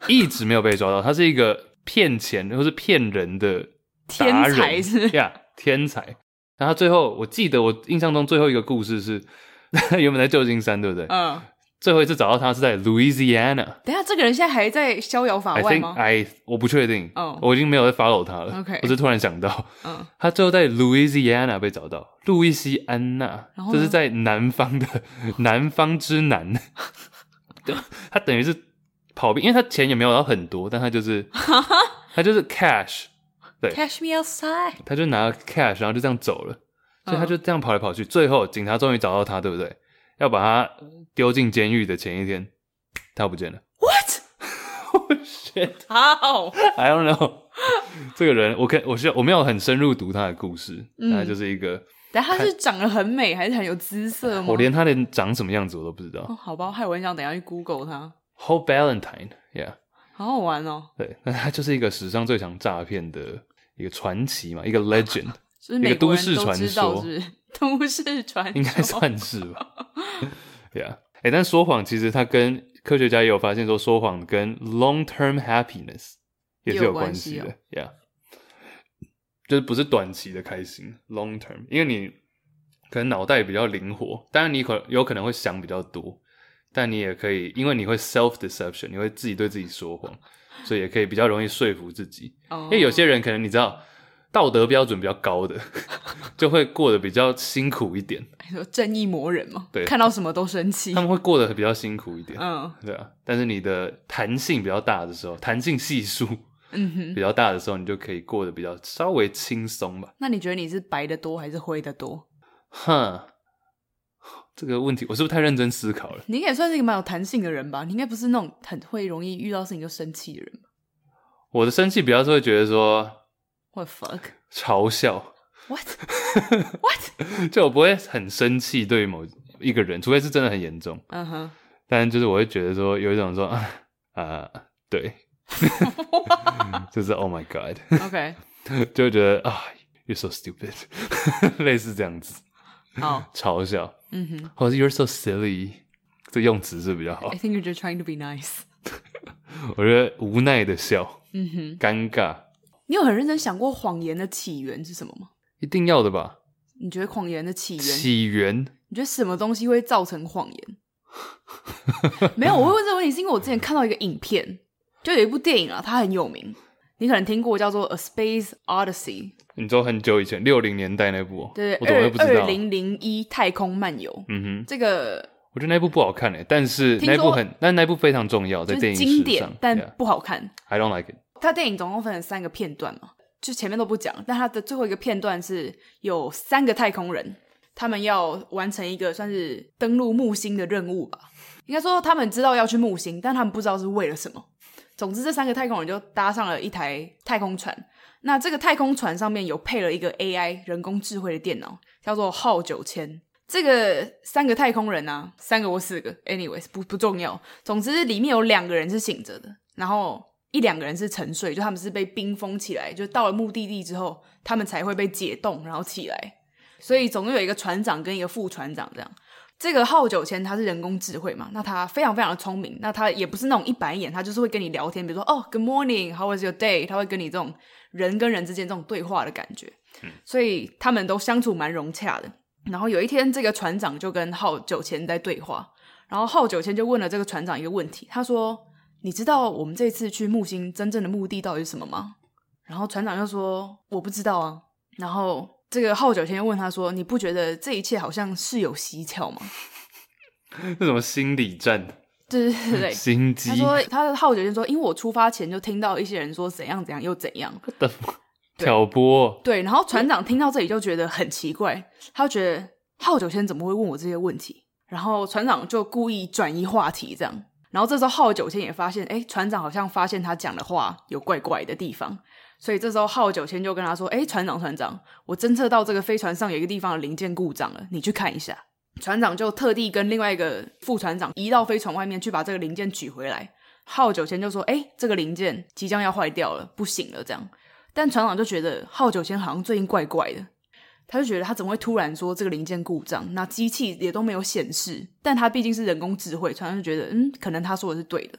Speaker 1: 一直没有被抓到。他是一个骗钱或是骗人的人，
Speaker 2: 天才是
Speaker 1: 呀，yeah, 天才。然后他最后，我记得我印象中最后一个故事是，原本在旧金山，对不对？嗯。最后一次找到他是在 Louisiana。
Speaker 2: 等下，这个人现在还在逍遥法外吗？
Speaker 1: 哎，我不确定。哦，我已经没有在 follow 他了。
Speaker 2: OK，
Speaker 1: 我是突然想到，嗯，他最后在 Louisiana 被找到，路易斯安那，这是在南方的南方之南。他等于是跑遍，因为他钱也没有到很多，但他就是 他就是 cash，对
Speaker 2: ，cash me outside。
Speaker 1: 他就拿 cash，然后就这样走了，所以他就这样跑来跑去，最后警察终于找到他，对不对？要把他丢进监狱的前一天，他不见了。
Speaker 2: What？Oh shit！How？I
Speaker 1: don't know。这个人，我看我需要我没有很深入读他的故事，嗯，他就是一个。
Speaker 2: 但他是长得很美，还是很有姿色吗？
Speaker 1: 我连他连长什么样子我都不知道。
Speaker 2: 哦、好吧，害我很想等下去 Google 他。
Speaker 1: Hope Ballantyne，Yeah。
Speaker 2: 好好玩哦。
Speaker 1: 对，那他就是一个史上最强诈骗的一个传奇嘛，一个 legend，一个都市传说。
Speaker 2: 都市传
Speaker 1: 应该算是吧，对啊，哎，但说谎其实它跟科学家也有发现说，说谎跟 long term happiness 也是有关系的，Yeah，就是不是短期的开心，long term，因为你可能脑袋比较灵活，当然你可有可能会想比较多，但你也可以，因为你会 self deception，你会自己对自己说谎，所以也可以比较容易说服自己，oh. 因为有些人可能你知道。道德标准比较高的，就会过得比较辛苦一点。
Speaker 2: 说正义魔人嘛，
Speaker 1: 对，
Speaker 2: 看到什么都生气，
Speaker 1: 他们会过得比较辛苦一点。嗯，对啊。但是你的弹性比较大的时候，弹性系数嗯哼比较大的时候，你就可以过得比较稍微轻松吧。
Speaker 2: 那你觉得你是白的多还是灰的多？
Speaker 1: 哼，这个问题我是不是太认真思考了？
Speaker 2: 你应该也算是一个蛮有弹性的人吧？你应该不是那种很会容易遇到事情就生气的人吧？
Speaker 1: 我的生气比较是会觉得说。
Speaker 2: What fuck？
Speaker 1: 嘲笑
Speaker 2: ？What？What？
Speaker 1: 就我不会很生气对某一个人，除非是真的很严重。嗯哼。但就是我会觉得说有一种说 啊、呃，对，就是 Oh my God。
Speaker 2: OK。
Speaker 1: 就会觉得啊，You're so stupid，类似这样子。
Speaker 2: Oh.
Speaker 1: 嘲笑。嗯哼。或者 You're so silly，这用词是比较好。
Speaker 2: I think you're just trying to be nice。
Speaker 1: 我觉得无奈的笑。嗯哼。尴尬。
Speaker 2: 你有很认真想过谎言的起源是什么吗？
Speaker 1: 一定要的吧？
Speaker 2: 你觉得谎言的起源？
Speaker 1: 起源？
Speaker 2: 你觉得什么东西会造成谎言？没有，我会问这个问题，是因为我之前看到一个影片，就有一部电影啊，它很有名，你可能听过，叫做《A Space Odyssey》。
Speaker 1: 你知道很久以前，六零年代那部？
Speaker 2: 对，我怎么会不知道？二零零一太空漫游。嗯哼，这个
Speaker 1: 我觉得那部不好看诶，但是那部很，但那部非常重要，在电影史上，
Speaker 2: 经典，但不好看。
Speaker 1: I don't like it。
Speaker 2: 它电影总共分成三个片段嘛，就前面都不讲，但它的最后一个片段是有三个太空人，他们要完成一个算是登陆木星的任务吧。应该说他们知道要去木星，但他们不知道是为了什么。总之，这三个太空人就搭上了一台太空船。那这个太空船上面有配了一个 AI 人工智慧的电脑，叫做号九千。这个三个太空人啊，三个或四个，anyways 不不重要。总之里面有两个人是醒着的，然后一两个人是沉睡，就他们是被冰封起来，就到了目的地之后，他们才会被解冻，然后起来。所以总共有一个船长跟一个副船长这样。这个号九千他是人工智慧嘛，那他非常非常的聪明，那他也不是那种一板一眼，他就是会跟你聊天，比如说哦，Good morning，How was your day？他会跟你这种人跟人之间这种对话的感觉，嗯，所以他们都相处蛮融洽的。然后有一天，这个船长就跟号九千在对话，然后号九千就问了这个船长一个问题，他说：“你知道我们这次去木星真正的目的到底是什么吗？”然后船长就说：“我不知道啊。”然后。这个号九千问他说：“你不觉得这一切好像是有蹊跷吗？”
Speaker 1: 那什么心理战？
Speaker 2: 对对对对，
Speaker 1: 心机。
Speaker 2: 他说：“他的号九千说，因为我出发前就听到一些人说怎样怎样又怎样
Speaker 1: 的挑拨。”
Speaker 2: 对，然后船长听到这里就觉得很奇怪，他就觉得号九千怎么会问我这些问题？然后船长就故意转移话题，这样。然后这时候号九千也发现，哎，船长好像发现他讲的话有怪怪的地方。所以这时候号九千就跟他说：“哎，船长，船长，我侦测到这个飞船上有一个地方的零件故障了，你去看一下。”船长就特地跟另外一个副船长移到飞船外面去把这个零件取回来。号九千就说：“哎，这个零件即将要坏掉了，不行了。”这样，但船长就觉得号九千好像最近怪怪的，他就觉得他怎么会突然说这个零件故障？那机器也都没有显示，但他毕竟是人工智慧，船长就觉得嗯，可能他说的是对的。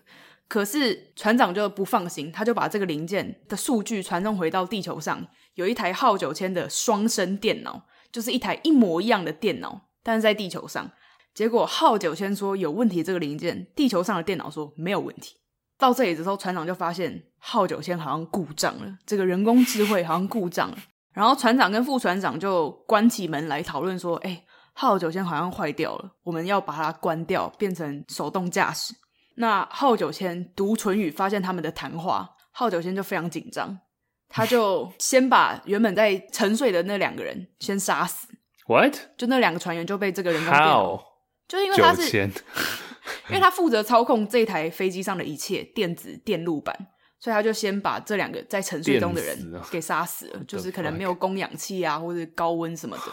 Speaker 2: 可是船长就不放心，他就把这个零件的数据传送回到地球上，有一台号九千的双生电脑，就是一台一模一样的电脑，但是在地球上。结果号九千说有问题，这个零件，地球上的电脑说没有问题。到这里的时候，船长就发现号九千好像故障了，这个人工智慧好像故障了。然后船长跟副船长就关起门来讨论说：“哎，号九千好像坏掉了，我们要把它关掉，变成手动驾驶。”那浩九千读唇语，发现他们的谈话，浩九千就非常紧张，他就先把原本在沉睡的那两个人先杀死。
Speaker 1: What？
Speaker 2: 就那两个船员就被这个人工电脑?就因为他是，因为他负责操控这台飞机上的一切电子电路板，所以他就先把这两个在沉睡中的人给杀死了，就是可能没有供氧气啊，或者高温什么的。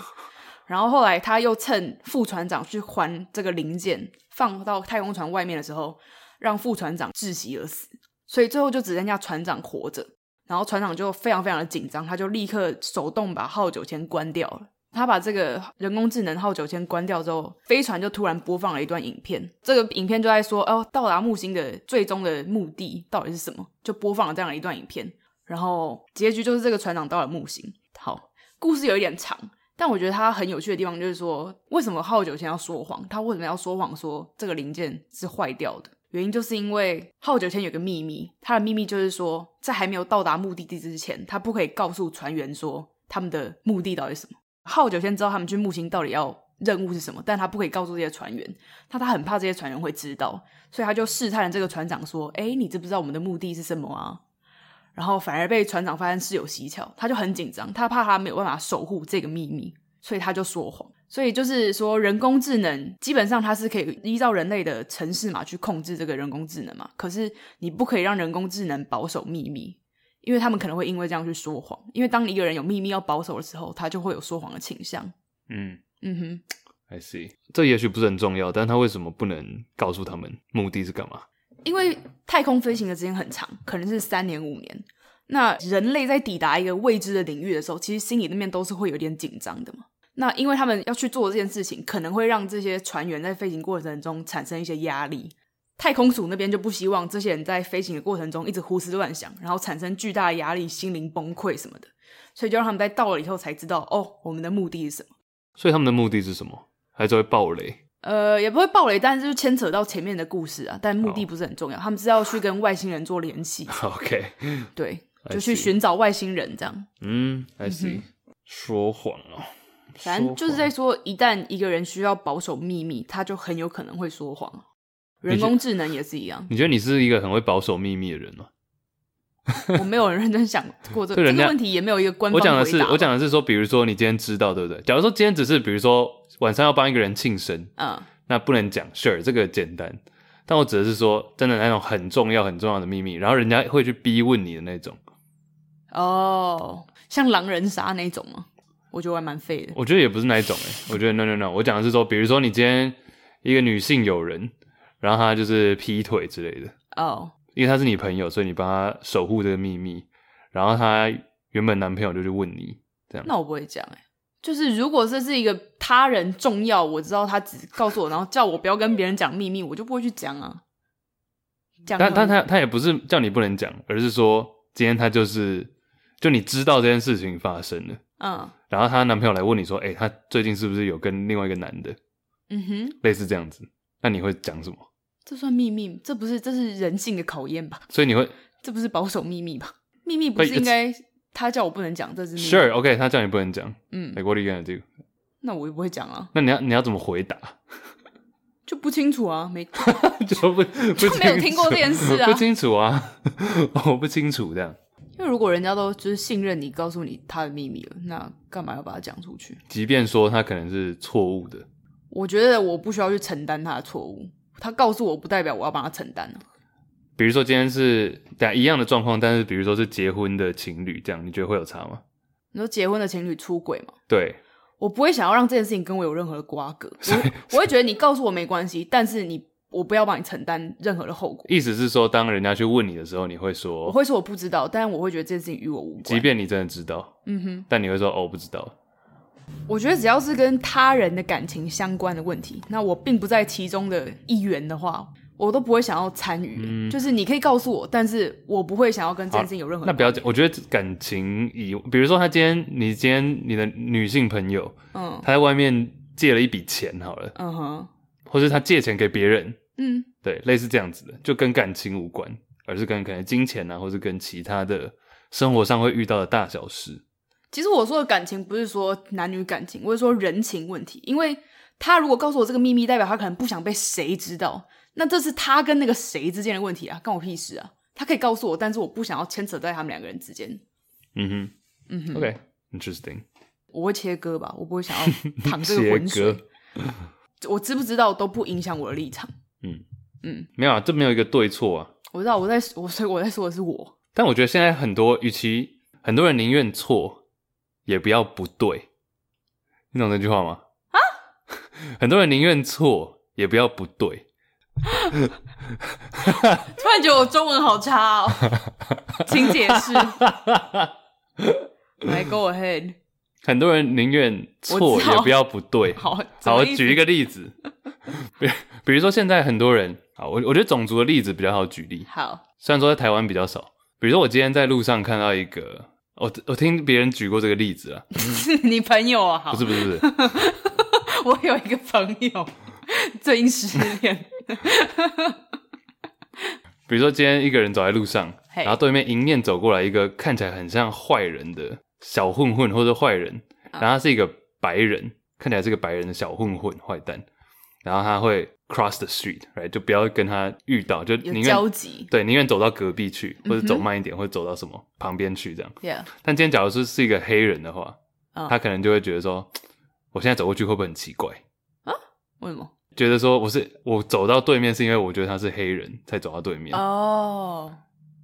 Speaker 2: 然后后来他又趁副船长去还这个零件，放到太空船外面的时候，让副船长窒息而死。所以最后就只剩下船长活着。然后船长就非常非常的紧张，他就立刻手动把号九千关掉了。他把这个人工智能号九千关掉之后，飞船就突然播放了一段影片。这个影片就在说：“哦，到达木星的最终的目的到底是什么？”就播放了这样一段影片。然后结局就是这个船长到了木星。好，故事有一点长。但我觉得他很有趣的地方就是说，为什么号九千要说谎？他为什么要说谎说这个零件是坏掉的？原因就是因为号九千有个秘密，他的秘密就是说，在还没有到达目的地之前，他不可以告诉船员说他们的目的到底是什么。号九千知道他们去木星到底要任务是什么，但他不可以告诉这些船员，他他很怕这些船员会知道，所以他就试探这个船长说：“哎，你知不知道我们的目的是什么啊？”然后反而被船长发现是有蹊跷，他就很紧张，他怕他没有办法守护这个秘密，所以他就说谎。所以就是说，人工智能基本上它是可以依照人类的程式嘛去控制这个人工智能嘛。可是你不可以让人工智能保守秘密，因为他们可能会因为这样去说谎。因为当一个人有秘密要保守的时候，他就会有说谎的倾向。嗯嗯哼
Speaker 1: ，I see。这也许不是很重要，但他为什么不能告诉他们目的是干嘛？
Speaker 2: 因为太空飞行的时间很长，可能是三年五年。那人类在抵达一个未知的领域的时候，其实心里那边都是会有点紧张的嘛。那因为他们要去做这件事情，可能会让这些船员在飞行过程中产生一些压力。太空署那边就不希望这些人在飞行的过程中一直胡思乱想，然后产生巨大的压力、心灵崩溃什么的。所以就让他们在到了以后才知道，哦，我们的目的是什么。
Speaker 1: 所以他们的目的是什么？还是会爆雷？
Speaker 2: 呃，也不会暴雷，但是就牵扯到前面的故事啊。但目的不是很重要，他们是要去跟外星人做联系。
Speaker 1: OK，
Speaker 2: 对，就去寻找外星人这样。
Speaker 1: 嗯，I see。说谎哦，
Speaker 2: 反正就是在说，一旦一个人需要保守秘密，他就很有可能会说谎。人工智能也是一样。
Speaker 1: 你觉得你是一个很会保守秘密的人吗？
Speaker 2: 我没有认真想过
Speaker 1: 这个
Speaker 2: 这个问题，也没有一个官方
Speaker 1: 我讲的是，我讲的是说，比如说你今天知道，对不对？假如说今天只是比如说晚上要帮一个人庆生，
Speaker 2: 嗯，
Speaker 1: 那不能讲，sure，这个简单。但我指的是说，真的那种很重要、很重要的秘密，然后人家会去逼问你的那种。
Speaker 2: 哦，像狼人杀那种吗？我觉得还蛮废的。
Speaker 1: 我觉得也不是那一种诶，我觉得 no no no，我讲的是说，比如说你今天一个女性友人，然后她就是劈腿之类的。
Speaker 2: 哦，
Speaker 1: 因为她是你朋友，所以你帮她守护这个秘密。然后她原本男朋友就去问你，这样。
Speaker 2: 那我不会讲诶。就是如果这是一个他人重要，我知道他只告诉我，然后叫我不要跟别人讲秘密，我就不会去讲啊。讲，
Speaker 1: 但但他他也不是叫你不能讲，而是说今天他就是就你知道这件事情发生了，
Speaker 2: 嗯，
Speaker 1: 然后她男朋友来问你说，哎、欸，他最近是不是有跟另外一个男的？
Speaker 2: 嗯哼，
Speaker 1: 类似这样子，那你会讲什么？
Speaker 2: 这算秘密？这不是这是人性的考验吧？
Speaker 1: 所以你会，
Speaker 2: 这不是保守秘密吧？秘密不是应该？他叫我不能讲，这是
Speaker 1: Sure，OK，okay, 他叫你不能讲，
Speaker 2: 嗯
Speaker 1: ，Like what are you gonna do？
Speaker 2: 那我也不会讲啊。
Speaker 1: 那你要你要怎么回答？
Speaker 2: 就不清楚啊，没
Speaker 1: 就不不
Speaker 2: 就没有听过这件事啊，
Speaker 1: 不清楚啊，我不清楚这样。
Speaker 2: 因为如果人家都就是信任你，告诉你他的秘密了，那干嘛要把它讲出去？
Speaker 1: 即便说他可能是错误的，
Speaker 2: 我觉得我不需要去承担他的错误。他告诉我，不代表我要帮他承担。
Speaker 1: 比如说今天是对一样的状况，但是比如说是结婚的情侣，这样你觉得会有差吗？
Speaker 2: 你说结婚的情侣出轨吗？
Speaker 1: 对，
Speaker 2: 我不会想要让这件事情跟我有任何的瓜葛，我我会觉得你告诉我没关系，但是你我不要帮你承担任何的后果。
Speaker 1: 意思是说，当人家去问你的时候，你会说
Speaker 2: 我会说我不知道，但是我会觉得这件事情与我无关。
Speaker 1: 即便你真的知道，
Speaker 2: 嗯哼，
Speaker 1: 但你会说哦，我不知道。
Speaker 2: 我觉得只要是跟他人的感情相关的问题，那我并不在其中的一员的话。我都不会想要参与，嗯、就是你可以告诉我，但是我不会想要跟这件事情有任何。
Speaker 1: 那不要讲，我觉得感情以，比如说他今天，你今天你的女性朋友，嗯，他在外面借了一笔钱，好了，嗯哼，或是他借钱给别人，嗯，对，类似这样子的，就跟感情无关，而是跟可能金钱啊，或是跟其他的生活上会遇到的大小事。
Speaker 2: 其实我说的感情不是说男女感情，我是说人情问题，因为他如果告诉我这个秘密，代表他可能不想被谁知道。那这是他跟那个谁之间的问题啊，关我屁事啊！他可以告诉我，但是我不想要牵扯在他们两个人之间。
Speaker 1: 嗯哼，嗯哼，OK，interesting。
Speaker 2: 我会切割吧，我不会想要淌这个浑水。割 我知不知道都不影响我的立场。嗯嗯，
Speaker 1: 嗯没有啊，这没有一个对错啊。
Speaker 2: 我知道我在我所以我在说的是我。
Speaker 1: 但我觉得现在很多，与其很多人宁愿错，也不要不对。你懂这句话吗？啊？很多人宁愿错，也不要不对。
Speaker 2: 突然觉得我中文好差哦，请解释。来，Go ahead。
Speaker 1: 很多人宁愿错也不要不对。
Speaker 2: 好，
Speaker 1: 好，我举一个例子。比比如说，现在很多人啊，我我觉得种族的例子比较好举例。
Speaker 2: 好，
Speaker 1: 虽然说在台湾比较少。比如说，我今天在路上看到一个，我我听别人举过这个例子啊。
Speaker 2: 是 你朋友啊？
Speaker 1: 不是不是不是，
Speaker 2: 我有一个朋友最近失恋。
Speaker 1: 比如说，今天一个人走在路上.然后对面迎面走过来一个看起来很像坏人的小混混或者坏人，uh. 然后他是一个白人，看起来是个白人的小混混坏蛋，然后他会 cross the street，right? 就不要跟他遇到，就宁愿
Speaker 2: 交集，
Speaker 1: 对，宁愿走到隔壁去，或者走慢一点，mm hmm. 或者走到什么旁边去这样。
Speaker 2: Yeah.
Speaker 1: 但今天假如是是一个黑人的话，uh. 他可能就会觉得说，我现在走过去会不会很奇怪
Speaker 2: 啊？为什么？
Speaker 1: 觉得说我是我走到对面是因为我觉得他是黑人才走到对面哦，oh.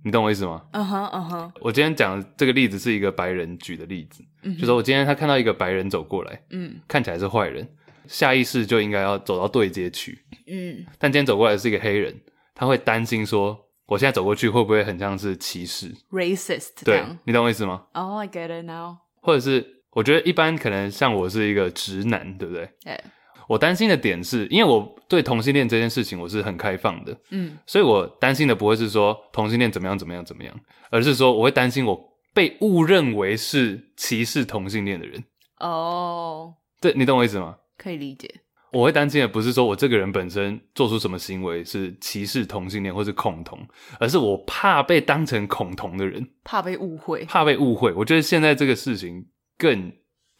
Speaker 1: 你懂我意思吗？嗯哼嗯哼。我今天讲的这个例子是一个白人举的例子，mm hmm. 就说我今天他看到一个白人走过来，嗯、mm，hmm. 看起来是坏人，下意识就应该要走到对街去，嗯、mm，hmm. 但今天走过来是一个黑人，他会担心说我现在走过去会不会很像是歧视
Speaker 2: ，racist？
Speaker 1: 对，你懂我意思吗？
Speaker 2: 哦、oh,，I get it now。
Speaker 1: 或者是我觉得一般可能像我是一个直男，对不对？对。Yeah. 我担心的点是，因为我对同性恋这件事情我是很开放的，嗯，所以我担心的不会是说同性恋怎么样怎么样怎么样，而是说我会担心我被误认为是歧视同性恋的人。哦，对，你懂我意思吗？
Speaker 2: 可以理解。
Speaker 1: 我会担心的不是说我这个人本身做出什么行为是歧视同性恋或是恐同，而是我怕被当成恐同的人，
Speaker 2: 怕被误会，
Speaker 1: 怕被误会。我觉得现在这个事情更。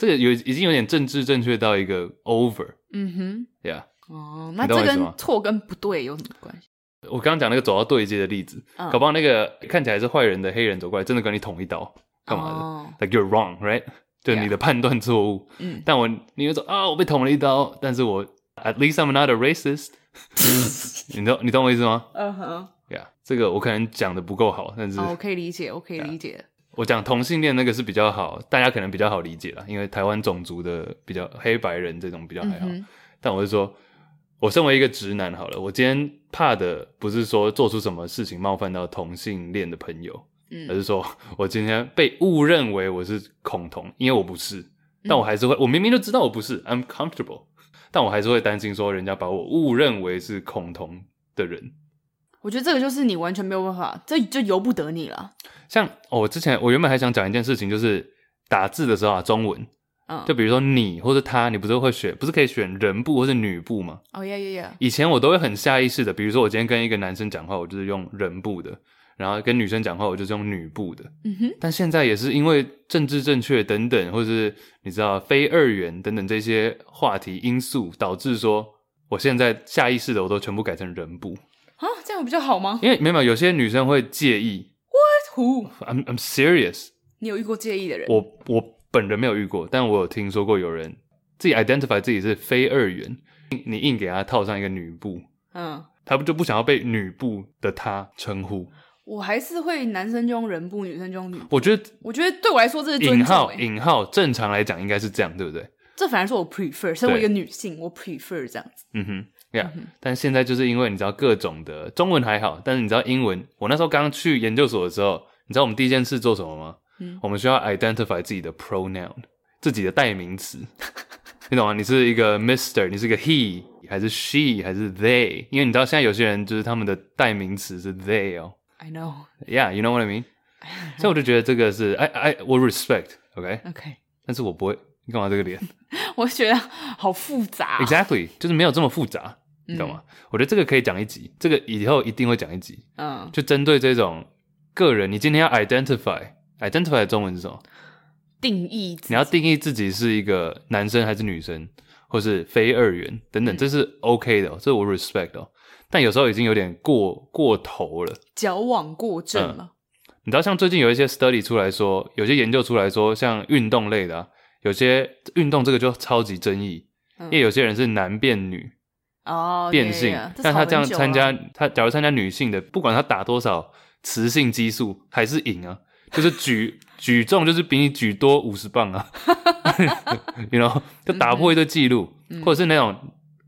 Speaker 1: 这个有已经有点政治正确到一个 over，嗯哼，对啊，
Speaker 2: 哦，那这跟错跟不对有什么关系？
Speaker 1: 我刚刚讲那个走到对街的例子，嗯、搞不好那个看起来是坏人的黑人走过来，真的跟你捅一刀，干嘛的、哦、？Like you're wrong, right？就你的判断错误。嗯，但我你会说啊，我被捅了一刀，但是我 at least I'm not a racist。你懂你懂我意思吗？嗯哼，呀，这个我可能讲的不够好，但是、
Speaker 2: 哦、我可以理解，我可以理解。Yeah,
Speaker 1: 我讲同性恋那个是比较好，大家可能比较好理解啦，因为台湾种族的比较黑白人这种比较还好。嗯、但我是说，我身为一个直男好了，我今天怕的不是说做出什么事情冒犯到同性恋的朋友，嗯，而是说我今天被误认为我是恐同，因为我不是，但我还是会，我明明就知道我不是，I'm comfortable，但我还是会担心说人家把我误认为是恐同的人。
Speaker 2: 我觉得这个就是你完全没有办法，这就由不得你了。
Speaker 1: 像哦，我之前我原本还想讲一件事情，就是打字的时候啊，中文，嗯，就比如说你或者他，你不是会选，不是可以选人部或是女部吗？
Speaker 2: 哦呀呀呀！以
Speaker 1: 前我都会很下意识的，比如说我今天跟一个男生讲话，我就是用人部的；然后跟女生讲话，我就是用女部的。嗯哼。但现在也是因为政治正确等等，或者是你知道非二元等等这些话题因素，导致说我现在下意识的我都全部改成人部
Speaker 2: 啊，这样比较好吗？
Speaker 1: 因为没有有些女生会介意。
Speaker 2: What who?
Speaker 1: I'm I'm serious.
Speaker 2: 你有遇过介意的人？
Speaker 1: 我我本人没有遇过，但我有听说过有人自己 identify 自己是非二元，你硬给他套上一个女部，嗯，他不就不想要被女部的他称呼？
Speaker 2: 我还是会男生就用人部，女生就用女。
Speaker 1: 我觉得，
Speaker 2: 我觉得对我来说这是
Speaker 1: 引号引号，正常来讲应该是这样，对不对？
Speaker 2: 这反而是我 prefer，身为一个女性，我 prefer 这样子。
Speaker 1: 嗯哼。呀，yeah, 但现在就是因为你知道各种的中文还好，但是你知道英文，我那时候刚去研究所的时候，你知道我们第一件事做什么吗？嗯，我们需要 identify 自己的 pronoun，自己的代名词，你懂吗？你是一个 Mister，你是一个 He，还是 She，还是 They？因为你知道现在有些人就是他们的代名词是 They 哦。
Speaker 2: I know.
Speaker 1: Yeah, you know what I mean. 所以我就觉得这个是 I I 我 respect，OK？OK，、okay?
Speaker 2: Okay.
Speaker 1: 但是我不会，你干嘛这个脸？
Speaker 2: 我觉得好复杂。
Speaker 1: Exactly，就是没有这么复杂。你懂吗？嗯、我觉得这个可以讲一集，这个以后一定会讲一集。嗯，就针对这种个人，你今天要 identify，identify 的中文是什么？
Speaker 2: 定义。
Speaker 1: 你要定义自己是一个男生还是女生，或是非二元等等，嗯、这是 OK 的，这是我 respect 哦。但有时候已经有点过过头了，
Speaker 2: 矫枉过正了、
Speaker 1: 嗯。你知道，像最近有一些 study 出来说，有些研究出来说，像运动类的、啊，有些运动这个就超级争议，嗯、因为有些人是男变女。
Speaker 2: 哦，
Speaker 1: 变性，但他这样参加，他假如参加女性的，不管他打多少雌性激素，还是赢啊，就是举举重就是比你举多五十磅啊，you know，就打破一个记录，嗯、或者是那种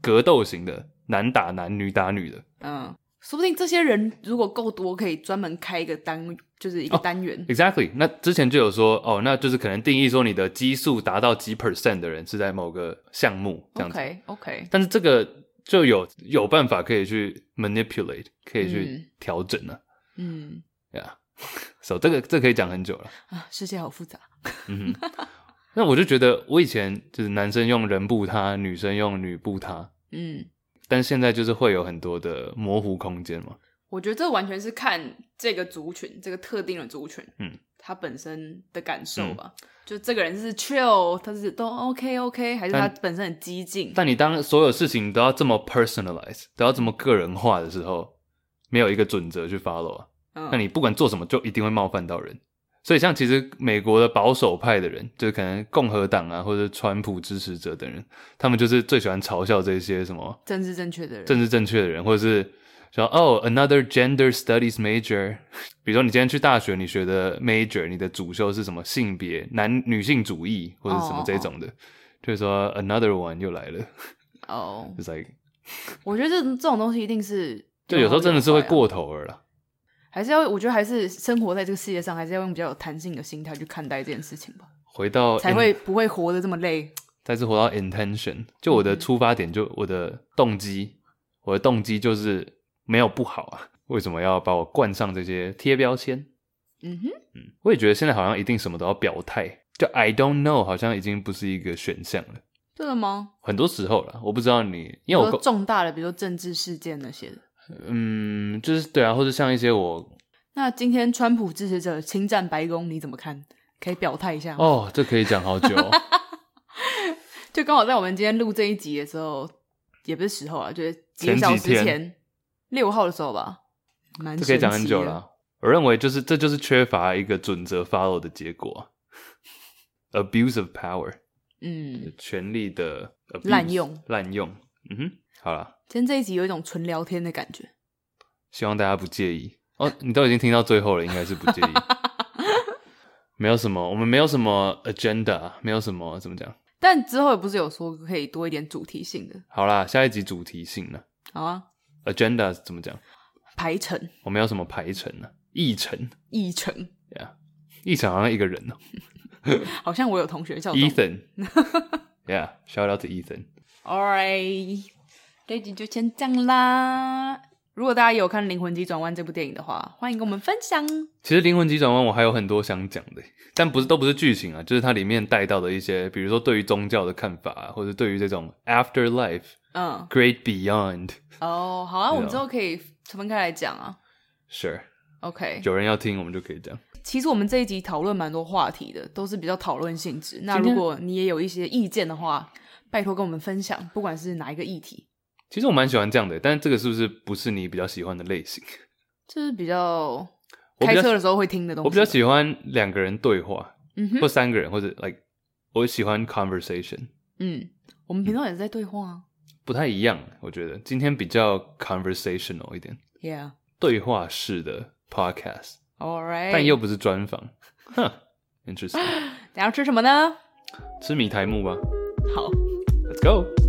Speaker 1: 格斗型的，男打男，女打女的，
Speaker 2: 嗯，说不定这些人如果够多，可以专门开一个单，就是一个单元。
Speaker 1: Oh, exactly，那之前就有说，哦，那就是可能定义说你的激素达到几 percent 的人是在某个项目这样子
Speaker 2: ，OK，OK，
Speaker 1: 但是这个。就有有办法可以去 manipulate，可以去调整呢。嗯，呀，所以这个这个、可以讲很久了
Speaker 2: 啊，世界好复杂。
Speaker 1: 嗯，那我就觉得我以前就是男生用人布他，女生用女布他。嗯，但现在就是会有很多的模糊空间嘛。
Speaker 2: 我觉得这完全是看这个族群，这个特定的族群，嗯，他本身的感受吧。嗯就这个人是 chill，他是都 OK OK，还是他本身很激进？
Speaker 1: 但你当所有事情都要这么 personalize，都要这么个人化的时候，没有一个准则去 follow 啊。嗯、那你不管做什么，就一定会冒犯到人。所以像其实美国的保守派的人，就是可能共和党啊，或者川普支持者等人，他们就是最喜欢嘲笑这些什么
Speaker 2: 政治正确的人，
Speaker 1: 政治正确的人，或者是。说哦，another gender studies major，比如说你今天去大学，你学的 major，你的主修是什么性别男女性主义或者什么这种的，oh, oh. 就是说 another one 又来了。哦，就是 like，
Speaker 2: 我觉得这这种东西一定是，
Speaker 1: 就有时候真的是会过头了啦。
Speaker 2: 还是要，我觉得还是生活在这个世界上，还是要用比较有弹性的心态去看待这件事情吧。
Speaker 1: 回到
Speaker 2: 才会不会活得这么累。
Speaker 1: 再次回到 intention，就我的出发点，就我的动机，嗯、我的动机就是。没有不好啊，为什么要把我冠上这些贴标签？嗯哼，嗯，我也觉得现在好像一定什么都要表态，就 I don't know 好像已经不是一个选项了。
Speaker 2: 真的吗？
Speaker 1: 很多时候了，我不知道你，因为我
Speaker 2: 重大的，比如说政治事件那些的，
Speaker 1: 嗯，就是对啊，或者像一些我，
Speaker 2: 那今天川普支持者侵占白宫，你怎么看？可以表态一下吗？
Speaker 1: 哦，这可以讲好久哦，
Speaker 2: 就刚好在我们今天录这一集的时候，也不是时候啊，就是几个小时前。前六号的时候吧，蛮
Speaker 1: 这可以讲很久了。我认为就是这就是缺乏一个准则 follow 的结果，abuse of power，嗯，权力的滥用滥用，嗯哼，好了，
Speaker 2: 今天这一集有一种纯聊天的感觉，
Speaker 1: 希望大家不介意哦。你都已经听到最后了，应该是不介意，没有什么，我们没有什么 agenda，没有什么怎么讲，
Speaker 2: 但之后也不是有说可以多一点主题性的。
Speaker 1: 好啦，下一集主题性了？
Speaker 2: 好啊
Speaker 1: ，agenda 怎么讲？
Speaker 2: 排程，
Speaker 1: 我们有什么排程呢？议程，
Speaker 2: 议程
Speaker 1: ，Yeah，议程好像一个人哦，
Speaker 2: 好像我有同学叫
Speaker 1: Ethan，Yeah，shout out to Ethan。
Speaker 2: Alright，这集就先这样啦。如果大家有看《灵魂急转弯》这部电影的话，欢迎跟我们分享。
Speaker 1: 其实《灵魂急转弯》我还有很多想讲的，但不是都不是剧情啊，就是它里面带到的一些，比如说对于宗教的看法啊，或者对于这种 afterlife，嗯，great beyond。
Speaker 2: 哦，好啊，我们之后可以分开来讲啊。
Speaker 1: Sure。
Speaker 2: OK，
Speaker 1: 有人要听，我们就可以讲。
Speaker 2: 其实我们这一集讨论蛮多话题的，都是比较讨论性质。那如果你也有一些意见的话，拜托跟我们分享，不管是哪一个议题。
Speaker 1: 其实我蛮喜欢这样的，但是这个是不是不是你比较喜欢的类型？
Speaker 2: 就是比较开车的时候会听的东西。
Speaker 1: 我比较喜欢两个人对话，嗯哼，或三个人，或者 like 我喜欢 conversation。
Speaker 2: 嗯，我们平常也是在对话啊，
Speaker 1: 不太一样。我觉得今天比较 conversational 一点
Speaker 2: ，Yeah，
Speaker 1: 对话式的。Podcast，All
Speaker 2: right，
Speaker 1: 但又不是专访，哼，Interesting。
Speaker 2: 你要吃什么呢？
Speaker 1: 吃米苔木吧。
Speaker 2: 好
Speaker 1: ，Let's go。